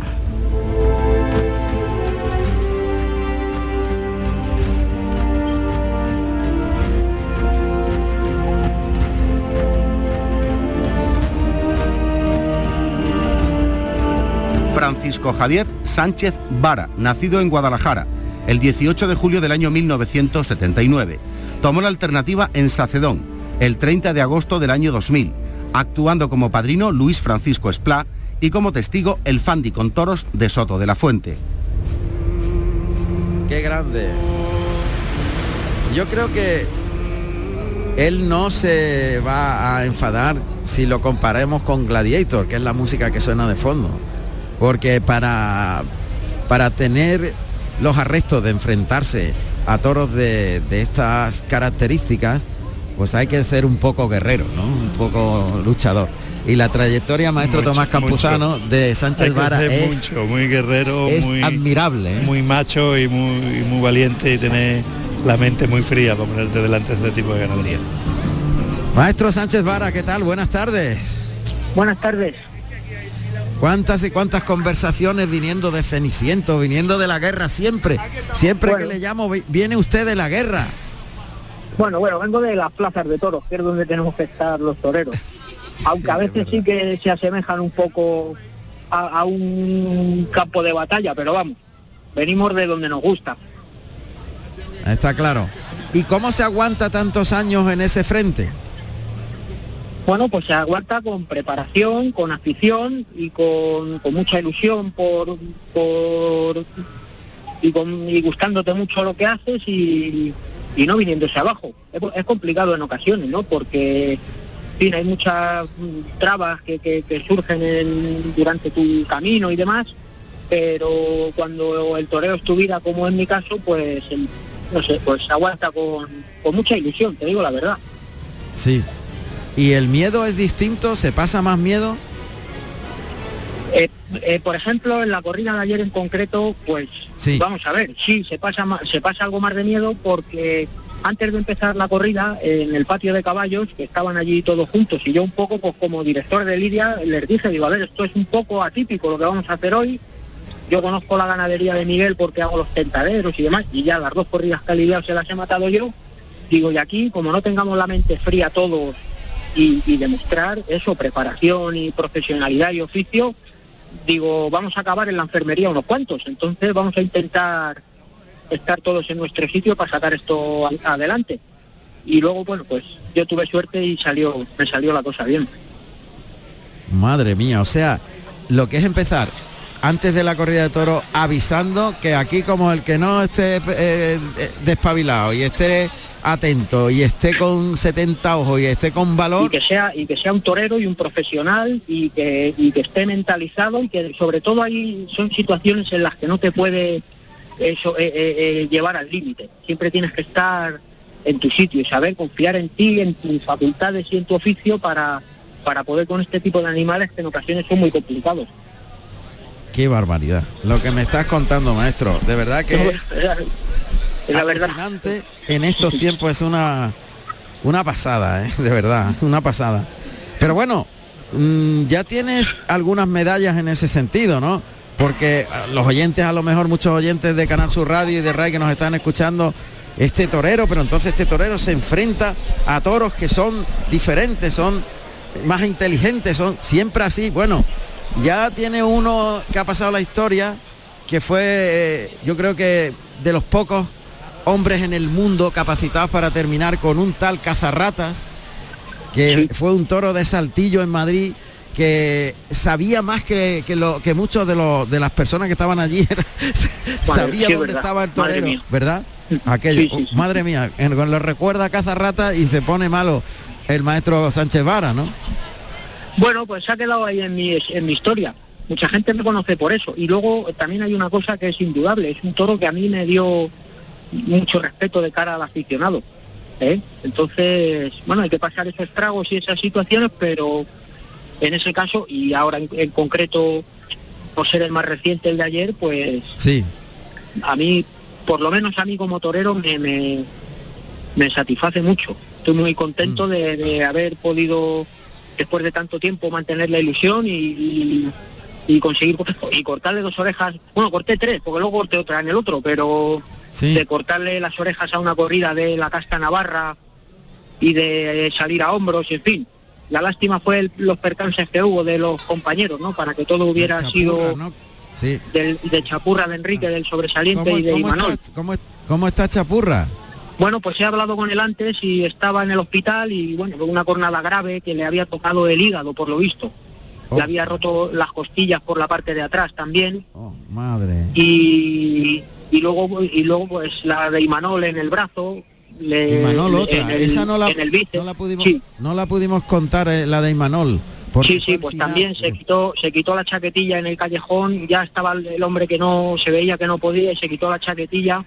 Francisco Javier Sánchez Vara, nacido en Guadalajara el 18 de julio del año 1979. Tomó la alternativa en Sacedón el 30 de agosto del año 2000, actuando como padrino Luis Francisco Esplá y como testigo el Fandi con toros de Soto de la Fuente. Qué grande. Yo creo que él no se va a enfadar si lo comparemos con Gladiator, que es la música que suena de fondo. Porque para, para tener los arrestos de enfrentarse a toros de, de estas características, pues hay que ser un poco guerrero, ¿no? Un poco luchador. Y la trayectoria, maestro Mucho, Tomás Campuzano, de Sánchez Vara es, mucho, muy guerrero, es muy, admirable. ¿eh? muy macho y muy, y muy valiente y tener la mente muy fría para ponerte delante de este tipo de ganadería. Maestro Sánchez Vara, ¿qué tal? Buenas tardes. Buenas tardes. ¿Cuántas y cuántas conversaciones viniendo de Ceniciento, viniendo de la guerra siempre? Siempre Bueno. que le llamo, vi- viene usted de la guerra. Bueno, bueno, vengo de las plazas de toros, que es donde tenemos que estar los toreros. Aunque a veces sí que se asemejan un poco a, a un campo de batalla, pero vamos, venimos de donde nos gusta. Está claro. ¿Y cómo se aguanta tantos años en ese frente? Bueno, pues se aguanta con preparación, con afición y con, mucha ilusión por, y, con, y gustándote mucho lo que haces y, no viniéndose abajo. Es, complicado en ocasiones, ¿no? Porque hay muchas mm, trabas que, surgen en- durante tu camino y demás, pero cuando el toreo es tu vida, como en mi caso, pues el- no sé, pues se aguanta con, con mucha ilusión, te digo la verdad. Sí. ¿Y el miedo es distinto? ¿Se pasa más miedo? Eh, eh, por ejemplo, en la corrida de ayer en concreto, pues Sí. vamos a ver, sí, se pasa, se pasa algo más de miedo porque antes de empezar la corrida, en el patio de caballos, que estaban allí todos juntos, y yo un poco, pues como director de Lidia, les dije, digo, a ver, esto es un poco atípico lo que vamos a hacer hoy. Yo conozco la ganadería de Miguel porque hago los tentaderos y demás, y ya las dos corridas que ha lidiado se las he matado yo. Digo, y aquí, como no tengamos la mente fría todos y, y demostrar eso, preparación y profesionalidad y oficio, digo, vamos a acabar en la enfermería unos cuantos, entonces vamos a intentar estar todos en nuestro sitio para sacar esto adelante. Y luego, bueno, pues yo tuve suerte y salió, me salió la cosa bien. Madre mía, o sea, lo que es empezar antes de la corrida de toro avisando que aquí como el que no esté eh, eh, despabilado y esté atento y esté con 70 ojos y esté con y valor, que sea y que sea un torero y un profesional y que, y que esté mentalizado y que sobre todo ahí son situaciones en las que no te puede eso eh, eh, eh, llevar al límite. Siempre tienes que estar en tu sitio y saber confiar en ti en tus facultades y en tu oficio para para poder con este tipo de animales que en ocasiones son muy complicados. Qué barbaridad. Lo que me estás contando, maestro, de verdad que es la verdad en estos tiempos es una una pasada, ¿eh? de verdad, una pasada. Pero bueno, mm, ya tienes algunas medallas en ese sentido, ¿no? Porque ah, los oyentes, a lo mejor muchos oyentes de Canal Sur Radio y de RAI que nos están escuchando, este torero, pero entonces este torero se enfrenta a toros que son diferentes, son más inteligentes, son siempre así. Bueno, ya tiene uno que ha pasado la historia, que fue, eh, yo creo que de los pocos hombres en el mundo capacitados para terminar con un tal cazarratas, que fue un toro de saltillo en Madrid que sabía más que, que, lo, que muchos de, los, de las personas que estaban allí sabía sí, dónde verdad. estaba el torero. ¿verdad? Aquello, Sí, sí. madre mía, en- lo recuerda a cazarrata y se pone malo el maestro Sánchez Vara, ¿no? Bueno, pues se ha quedado ahí en mi, en mi historia. Mucha gente me conoce por eso. Y luego también hay una cosa que es indudable. Es un toro que a mí me dio mucho respeto de cara al aficionado. ¿eh? Entonces, bueno, hay que pasar esos tragos y esas situaciones, pero en ese caso, y ahora en, en concreto, por ser el más reciente, el de ayer, pues Sí, a mí, por lo menos a mí como torero, me, me, me satisface mucho. Estoy muy contento de, de haber podido, después de tanto tiempo, mantener la ilusión y, y, y conseguir y cortarle dos orejas. Bueno, corté tres, porque luego corté otra en el otro, pero sí. de cortarle las orejas a una corrida de la casta navarra y de salir a hombros, en fin. La lástima fue el- los percances que hubo de los compañeros, ¿no? Para que todo hubiera Chapurra, sido ¿no? Sí. del, de Chapurra de Enrique, del sobresaliente ¿Cómo, y de cómo Imanol. está, cómo, cómo está Chapurra? Bueno, pues he hablado con él antes y estaba en el hospital y bueno, una cornada grave que le había tocado el hígado, por lo visto. Oh. Le había roto las costillas por la parte de atrás también Oh, madre. y, y luego y luego pues la de Imanol en el brazo. Le, Imanol otra, en el, esa no la, en el bíceps. no la pudimos, Sí. no la pudimos contar eh, la de Imanol. Sí, sí, pues final- también se quitó, se quitó la chaquetilla en el callejón, ya estaba el hombre que no se veía que no podía y se quitó la chaquetilla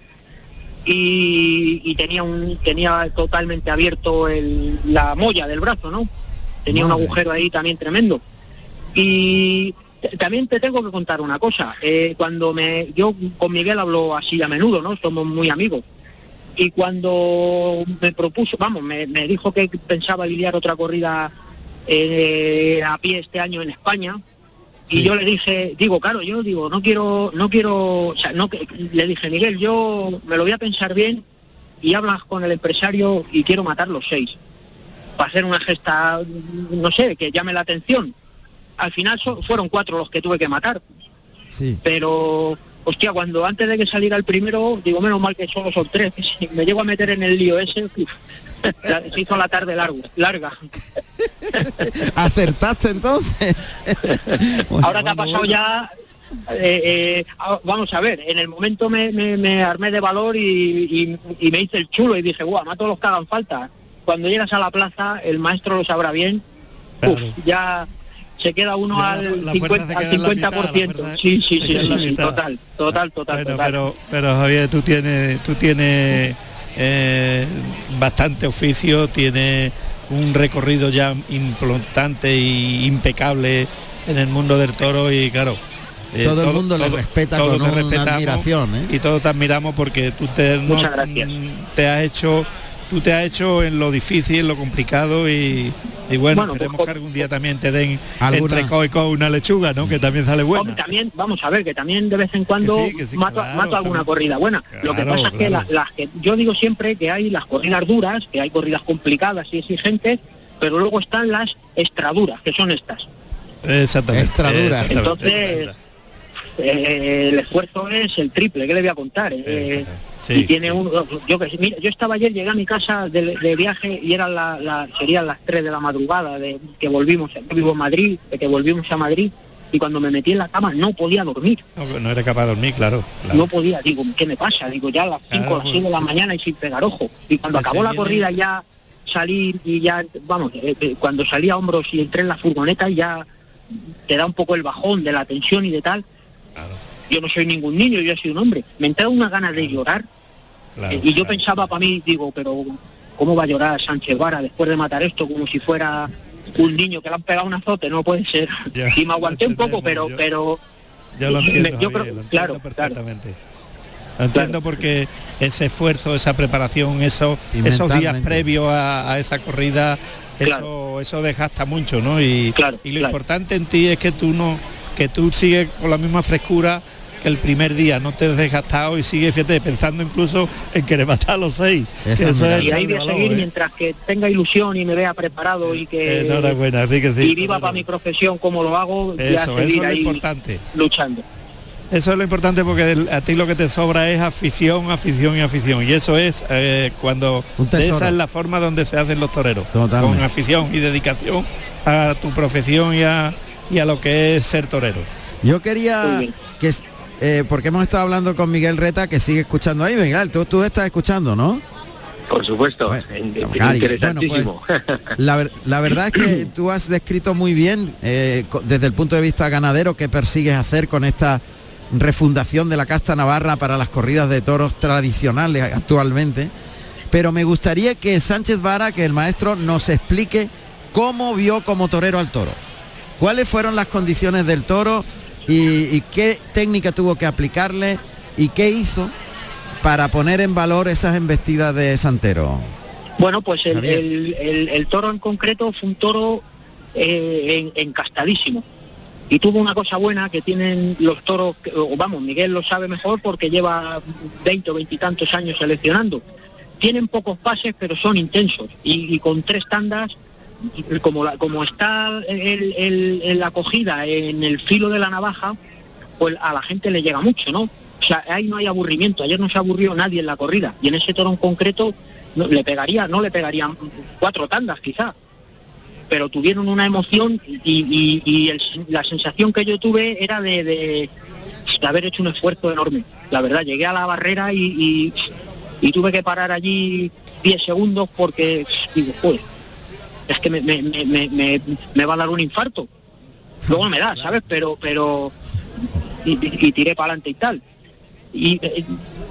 y, y tenía un tenía totalmente abierto el, la molla del brazo, ¿no? Tenía un agujero ahí también tremendo. Y también te tengo que contar una cosa. eh, cuando me yo con Miguel hablo así a menudo, ¿no? Somos muy amigos. Y cuando me propuso, vamos, me, me dijo que pensaba lidiar otra corrida eh, a pie este año en España, Sí. y yo le dije, digo, claro, yo digo, no quiero, no quiero, o sea, no, que- le dije, Miguel, yo me lo voy a pensar bien y hablas con el empresario y quiero matar los seis. Para hacer una gesta, no sé, que llame la atención. Al final so- fueron cuatro los que tuve que matar, Sí. pero, hostia, cuando antes de que saliera el primero, digo, menos mal que solo son tres, si me llego a meter en el lío ese, se hizo la tarde largo, larga. ¿Acertaste entonces? Bueno, Ahora que ha pasado bueno. ya, eh, eh, ah, vamos a ver, en el momento me, me- me armé de valor y, y- y me hice el chulo y dije, guau, mato los que hagan falta. Cuando llegas a la plaza, el maestro lo sabrá bien, uf, ya se queda uno Ya al, la- la 50, fuerza se al queda en la mitad, la 50%. fuerza sí, sí, sí, sí, sí, mitad. total, total, total, Bueno, total. pero, pero Javier, tú tienes, tú tienes eh, bastante oficio, tienes un recorrido ya importante y impecable en el mundo del toro y claro. eh, Todo el mundo le respeta con te una admiración, ¿eh? Y todos te admiramos porque tú te, no- Muchas gracias. te has hecho tú te has hecho en lo difícil, en lo complicado y, y bueno, Bueno, pues, esperemos jo- que algún día también te den Alguna- entre co y co una lechuga, ¿no? Que también sale Hombre, buena. también, vamos a ver, que también de vez en cuando Que sí, que sí, mato, claro, mato alguna también. corrida buena. Lo que Claro, pasa es que, la- las que yo digo siempre que hay las corridas duras, que hay corridas complicadas y exigentes, pero luego están las extraduras, que son estas. Exactamente. Extraduras. Entonces, eh, el esfuerzo es el triple, ¿qué le voy a contar? Eh, Sí, y tiene sí. un yo que sé, mira, yo estaba ayer llegué a mi casa de, de viaje y eran la, la- serían las 3 de la madrugada de que volvimos yo vivo en Madrid de que volvimos a Madrid y cuando me metí en la cama no podía dormir No, no era capaz de dormir, claro. claro. no podía digo qué me pasa digo ya a las 5 Claro, las 6 de la sí. mañana y sin pegar ojo y cuando Pues acabó la corrida ya salí y ya vamos eh, eh, cuando salí a hombros y entré en la furgoneta ya te da un poco el bajón de la tensión y de tal Claro, yo no soy ningún niño yo soy un hombre me entraba una ganas de llorar claro, eh, y yo claro. pensaba para mí, digo, pero ¿cómo va a llorar Sánchez Vara después de matar esto como si fuera un niño que le han pegado un azote? No puede ser. Ya, y me aguanté un poco, pero, yo- pero Yo lo me- entiendo, yo Javier, creo- lo claro, perfectamente. Lo entiendo porque ese esfuerzo, esa preparación, eso, esos días previos a, a esa corrida, eso, Claro. eso desgasta mucho, ¿no? Y, Claro, y lo claro. importante en ti es que tú no, que tú sigues con la misma frescura que el primer día, no te has desgastado y sigues, fíjate, pensando incluso en querer matar a los seis. Es y ahí voy a valor, seguir ¿eh? mientras que tenga ilusión y me vea preparado y que Enhorabuena, así que sí, y viva para mi profesión como lo hago, Eso, eso es lo importante. luchando. Eso es lo importante porque el- a ti lo que te sobra es afición, afición y afición. Y eso es eh, cuando esa es la forma donde se hacen los toreros. Totalmente. Con afición y dedicación a tu profesión y a, y a lo que es ser torero. Yo quería que eh, porque hemos estado hablando con Miguel Reta que sigue escuchando ahí, Miguel, tú, tú estás escuchando, ¿no? Por supuesto, Bueno, in- Gary, interesantísimo. La, ver- la verdad es que tú has descrito muy bien eh, desde el punto de vista ganadero qué persigues hacer con esta refundación de la casta navarra para las corridas de toros tradicionales actualmente. Pero me gustaría que Sánchez Vara, que el maestro, nos explique cómo vio como torero al toro. ¿Cuáles fueron las condiciones del toro y, y qué técnica tuvo que aplicarle y qué hizo para poner en valor esas embestidas de Santero? Bueno, pues el, Javier. el- el- el toro en concreto fue un toro eh, en- encastadísimo. Y tuvo una cosa buena que tienen los toros, vamos, Miguel lo sabe mejor porque lleva 20 o 20 y tantos años seleccionando. Tienen pocos pases, pero son intensos. Y, y con tres tandas, como, como está el- el- el- acogida en el filo de la navaja, pues a la gente le llega mucho, ¿no? O sea, ahí no hay aburrimiento. Ayer no se aburrió nadie en la corrida. Y en ese toro en concreto le pegaría, no le pegarían cuatro tandas quizá. Pero tuvieron una emoción y, la sensación que yo tuve era de, haber hecho un esfuerzo enorme. La verdad, llegué a la barrera y tuve que parar allí 10 segundos porque digo, pues, es que me, me- me- me- me- me va a dar un infarto. Luego me da, ¿sabes? Pero, pero, y, y- y tiré para adelante y tal. Y, eh,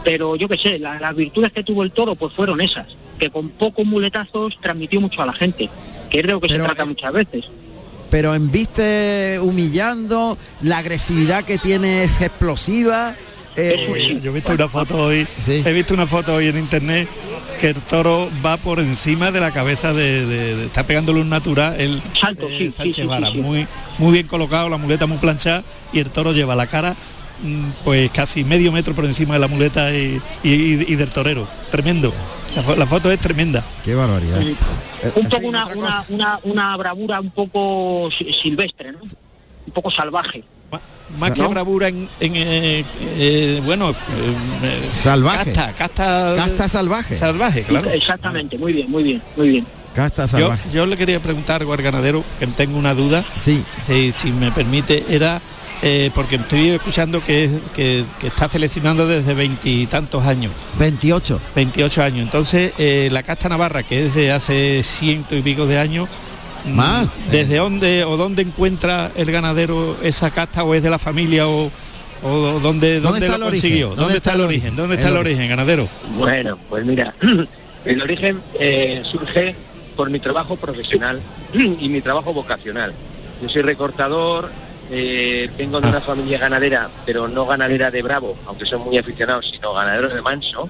pero yo qué sé, la- las virtudes que tuvo el toro pues fueron esas, que con pocos muletazos transmitió mucho a la gente, que es de lo que Pero, se trata eh, muchas veces. pero en viste humillando, la agresividad que tiene es explosiva. eh, Eso sí. Yo he visto una foto hoy, Sí. he visto una foto hoy en internet que el toro va por encima de la cabeza de, de- de- está pegándole un natural el Salto, sí, sí, Sánchez sí, sí, Vara, sí. muy muy bien colocado, la muleta muy planchada y el toro lleva la cara mm, pues casi medio metro por encima de la muleta y, y- y del torero. Tremendo. La, fo- la foto es tremenda. Qué barbaridad. Eh, Un poco una, una, una, una bravura un poco si- silvestre, ¿no? Un poco salvaje. Más que bravura en, en, eh, eh, bueno, eh, eh, Salvaje. Casta, casta, Casta salvaje. salvaje, claro. Exactamente, muy bien, muy bien, muy bien. Casta salvaje. yo le quería preguntar algo al ganadero, que tengo una duda, Sí, si, si me permite, era eh, porque estoy escuchando que, que- que está seleccionando desde veintitantos años, 28. 28 años. Entonces, eh, la casta navarra, que es de hace ciento y pico de años, Más. ¿desde dónde o dónde encuentra el ganadero esa casta o es de la familia o, o dónde, dónde, está lo el origen? consiguió? ¿Dónde ¿Dónde, está está el origen? origen? ¿Dónde El está el origen. origen, ganadero? Bueno, pues mira, el origen eh, surge por mi trabajo profesional y mi trabajo vocacional. Yo soy recortador, eh, vengo de una familia ganadera, pero no ganadera de Bravo, aunque son muy aficionados, sino ganaderos de Manso.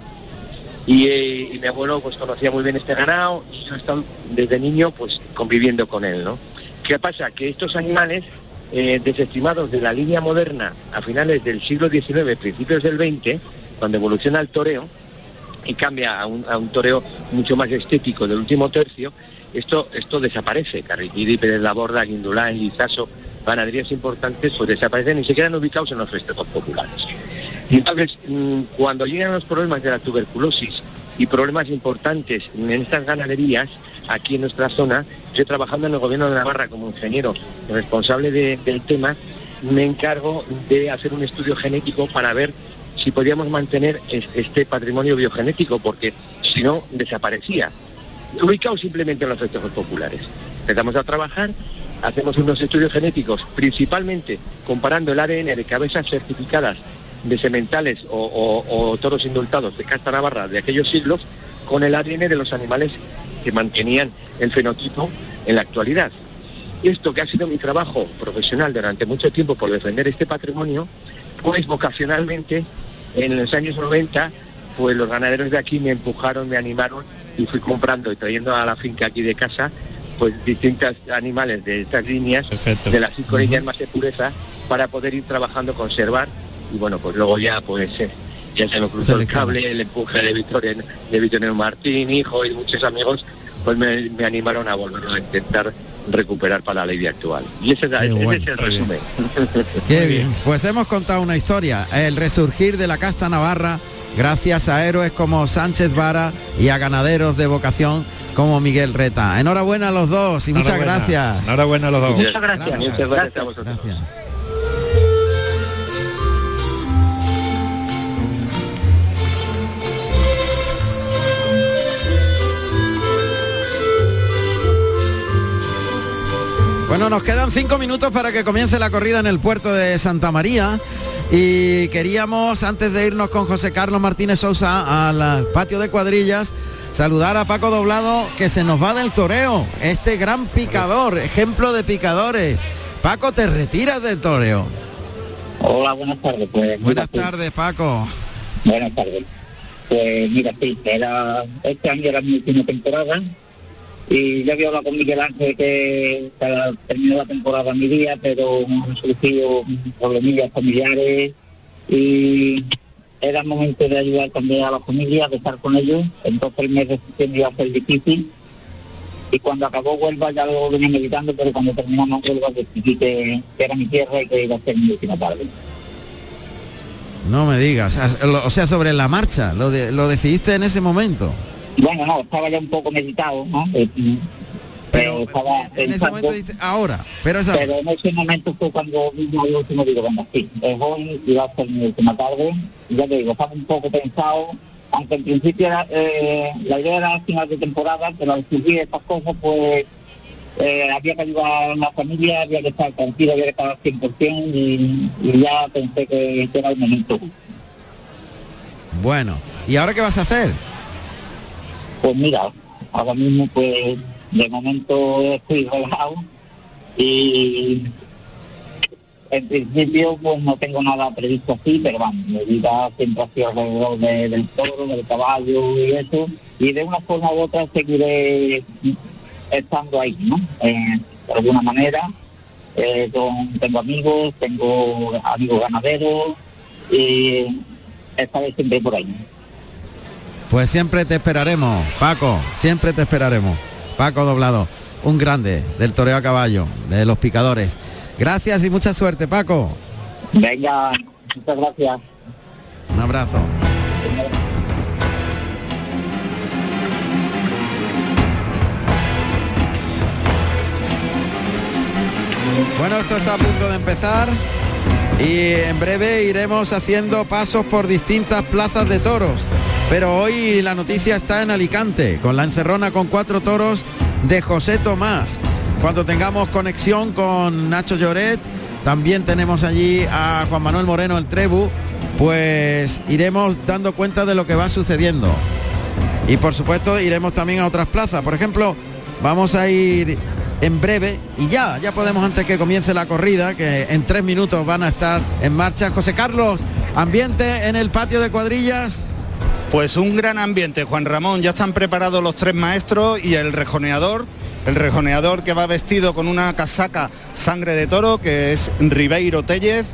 Y, eh, y mi abuelo pues conocía muy bien este ganado y yo he estado desde niño pues conviviendo con él, ¿no? ¿Qué pasa? Que estos animales eh, desestimados de la línea moderna a finales del siglo XIX, principios del XX, cuando evoluciona el toreo, y cambia a un, a toreo mucho más estético del último tercio, esto, esto desaparece. Carriquiri, Pérez Laborda, Guindulán, Lizaso, ganaderías importantes pues desaparecen y se quedan ubicados en los festejos populares. Y entonces, mm, cuando llegan los problemas de la tuberculosis y problemas importantes en estas ganaderías, aquí en nuestra zona, yo trabajando en el gobierno de Navarra como ingeniero responsable de- del tema, me encargo de hacer un estudio genético para ver si podíamos mantener es- este patrimonio biogenético, porque si no, desaparecía. Ubicado simplemente en los festejos populares. Empezamos a trabajar, hacemos unos estudios genéticos, principalmente comparando el ADN de cabezas certificadas de sementales o, o- o toros indultados de casta navarra de aquellos siglos con el ADN de los animales que mantenían el fenotipo en la actualidad. Esto que ha sido mi trabajo profesional durante mucho tiempo por defender este patrimonio, pues vocacionalmente en los años 90, pues los ganaderos de aquí me empujaron, me animaron y fui comprando y trayendo a la finca aquí de casa pues distintos animales de estas líneas, de las cinco líneas más de pureza, para poder ir trabajando, conservar y bueno, pues luego ya pues eh, ya se me cruzó el cable, el empuje de Victoria, de Victorio Martín, hijo y muchos amigos, pues me, me animaron a volverlo a intentar recuperar para la ley actual. Y ese, es- ese bueno, es el resumen. Qué bien. Pues hemos contado una historia, el resurgir de la casta navarra gracias a héroes como Sánchez Vara y a ganaderos de vocación como Miguel Reta. Enhorabuena a los dos y muchas gracias. Enhorabuena a los dos. Muchas gracias. Muchas gracias a vosotros. Gracias. Bueno, nos quedan cinco minutos para que comience la corrida en el puerto de Santa María. Y queríamos, antes de irnos con José Carlos Martínez Sousa al patio de cuadrillas, saludar a Paco Doblado, que se nos va del toreo. Este gran picador, ejemplo de picadores. Paco, te retiras del toreo. Hola, buenas tardes. Pues, Buenas mira, sí, tardes, Paco. Buenas tardes. Pues mira, sí, era, este año era mi última temporada y ya había hablado con Miguel Ángel que para terminar la temporada mi día, pero han surgido problemillas familiares y era el momento de ayudar también a la familia, de estar con ellos. Entonces el mes iba a ser difícil y cuando acabó Huelva ya lo venía meditando, pero cuando terminamos Huelva decidí que, que era mi tierra y que iba a ser mi última tarde. No me digas. O sea, sobre la marcha, lo, de- lo decidiste en ese momento. Bueno, no, estaba ya un poco meditado, ¿no? Eh, Pero estaba en ese momento dices, ahora, pero esa... pero en ese momento fue cuando vino el último digo, bueno, sí, es hoy y va a ser mi última tarde. Y ya te digo, estaba un poco pensado, aunque en principio era, eh, la idea era final de temporada, pero al surgir estas cosas, pues eh, había que ayudar a la familia, había que estar tranquilo, había que estar al 100% y, y ya pensé que, que era el momento. Bueno, ¿y ahora qué vas a hacer? Pues mira, ahora mismo pues de momento estoy relajado y en principio pues no tengo nada previsto así, pero vamos, mi vida siempre ha sido alrededor de- del toro, del caballo y eso, y de una forma u otra seguiré estando ahí, ¿no? Eh, de alguna manera, eh, tengo amigos, tengo amigos ganaderos y estaré siempre por ahí. Pues siempre te esperaremos, Paco, siempre te esperaremos. Paco Doblado, un grande del toreo a caballo, de los picadores. Gracias y mucha suerte, Paco. Venga, muchas gracias. Un abrazo. Bueno, esto está a punto de empezar y en breve iremos haciendo pasos por distintas plazas de toros. Pero hoy la noticia está en Alicante, con la encerrona con cuatro toros de José Tomás. Cuando tengamos conexión con Nacho Lloret, también tenemos allí a Juan Manuel Moreno el Trebu, pues iremos dando cuenta de lo que va sucediendo. Y por supuesto iremos también a otras plazas. Por ejemplo, vamos a ir en breve y ya, ya podemos antes que comience la corrida, que en tres minutos van a estar en marcha. José Carlos, ambiente en el patio de cuadrillas. Pues un gran ambiente, Juan Ramón. Ya están preparados los tres maestros y el rejoneador. El rejoneador que va vestido con una casaca sangre de toro, que es Ribeiro Tellez.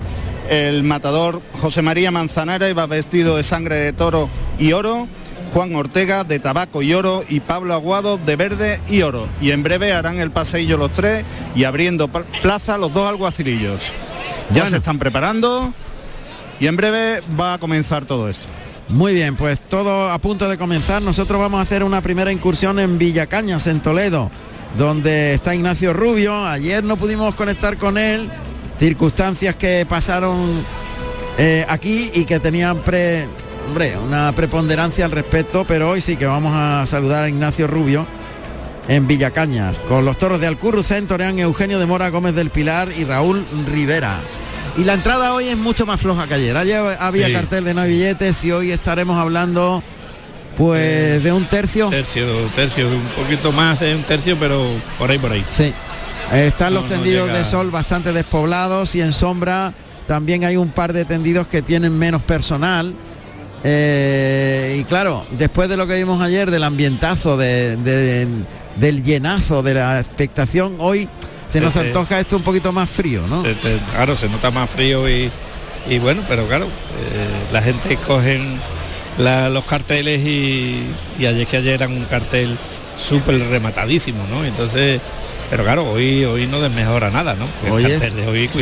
El matador José María Manzanara y va vestido de sangre de toro y oro. Juan Ortega de tabaco y oro y Pablo Aguado de verde y oro. Y en breve harán el paseillo los tres y abriendo plaza los dos alguacilillos. Ya se están preparando y en breve va a comenzar todo esto. Muy bien, pues todo a punto de comenzar. Nosotros vamos a hacer una primera incursión en Villacañas, en Toledo, donde está Ignacio Rubio. Ayer no pudimos conectar con él, circunstancias que pasaron eh, aquí y que tenían una preponderancia al respecto, pero hoy sí que vamos a saludar a Ignacio Rubio en Villacañas, con los toros de Alcurrucén, torean Eugenio de Mora Gómez del Pilar y Raúl Rivera. Y la entrada hoy es mucho más floja que ayer. Ayer había Sí, cartel de no hay billetes y hoy estaremos hablando pues de un tercio. Tercio, tercio, un poquito más de un tercio, pero por ahí, por ahí. Sí. Eh, Están los No, tendidos de sol bastante despoblados y en sombra también hay un par de tendidos que tienen menos personal. Eh, y claro, después de lo que vimos ayer del ambientazo, de- de- del llenazo, de la expectación, hoy se nos antoja esto un poquito más frío, ¿no? Se- te- claro, se nota más frío y, y bueno, pero claro, eh, la gente cogen la- los carteles y, y ayer que ayer eran un cartel súper rematadísimo, ¿no? Entonces, pero claro, hoy hoy no desmejora nada, ¿no? Hoy es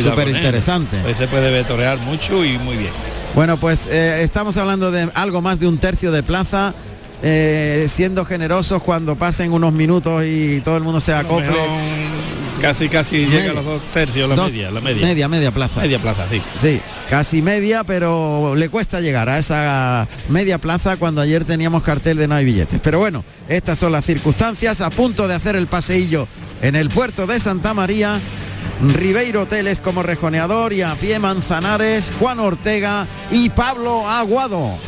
súper él. interesante. Hoy se puede vetorear mucho y muy bien. Bueno, pues eh, estamos hablando de algo más de un tercio de plaza, eh, siendo generosos cuando pasen unos minutos y todo el mundo se acople. Casi, casi Media. llega a los dos tercios, la Dos- media, la media. Media, media plaza. Media plaza, sí. Sí, casi media, pero le cuesta llegar a esa media plaza cuando ayer teníamos cartel de no hay billetes. Pero bueno, estas son las circunstancias. A punto de hacer el paseillo en el puerto de Santa María. Ribeiro Hoteles como rejoneador y a pie Manzanares, Juan Ortega y Pablo Aguado.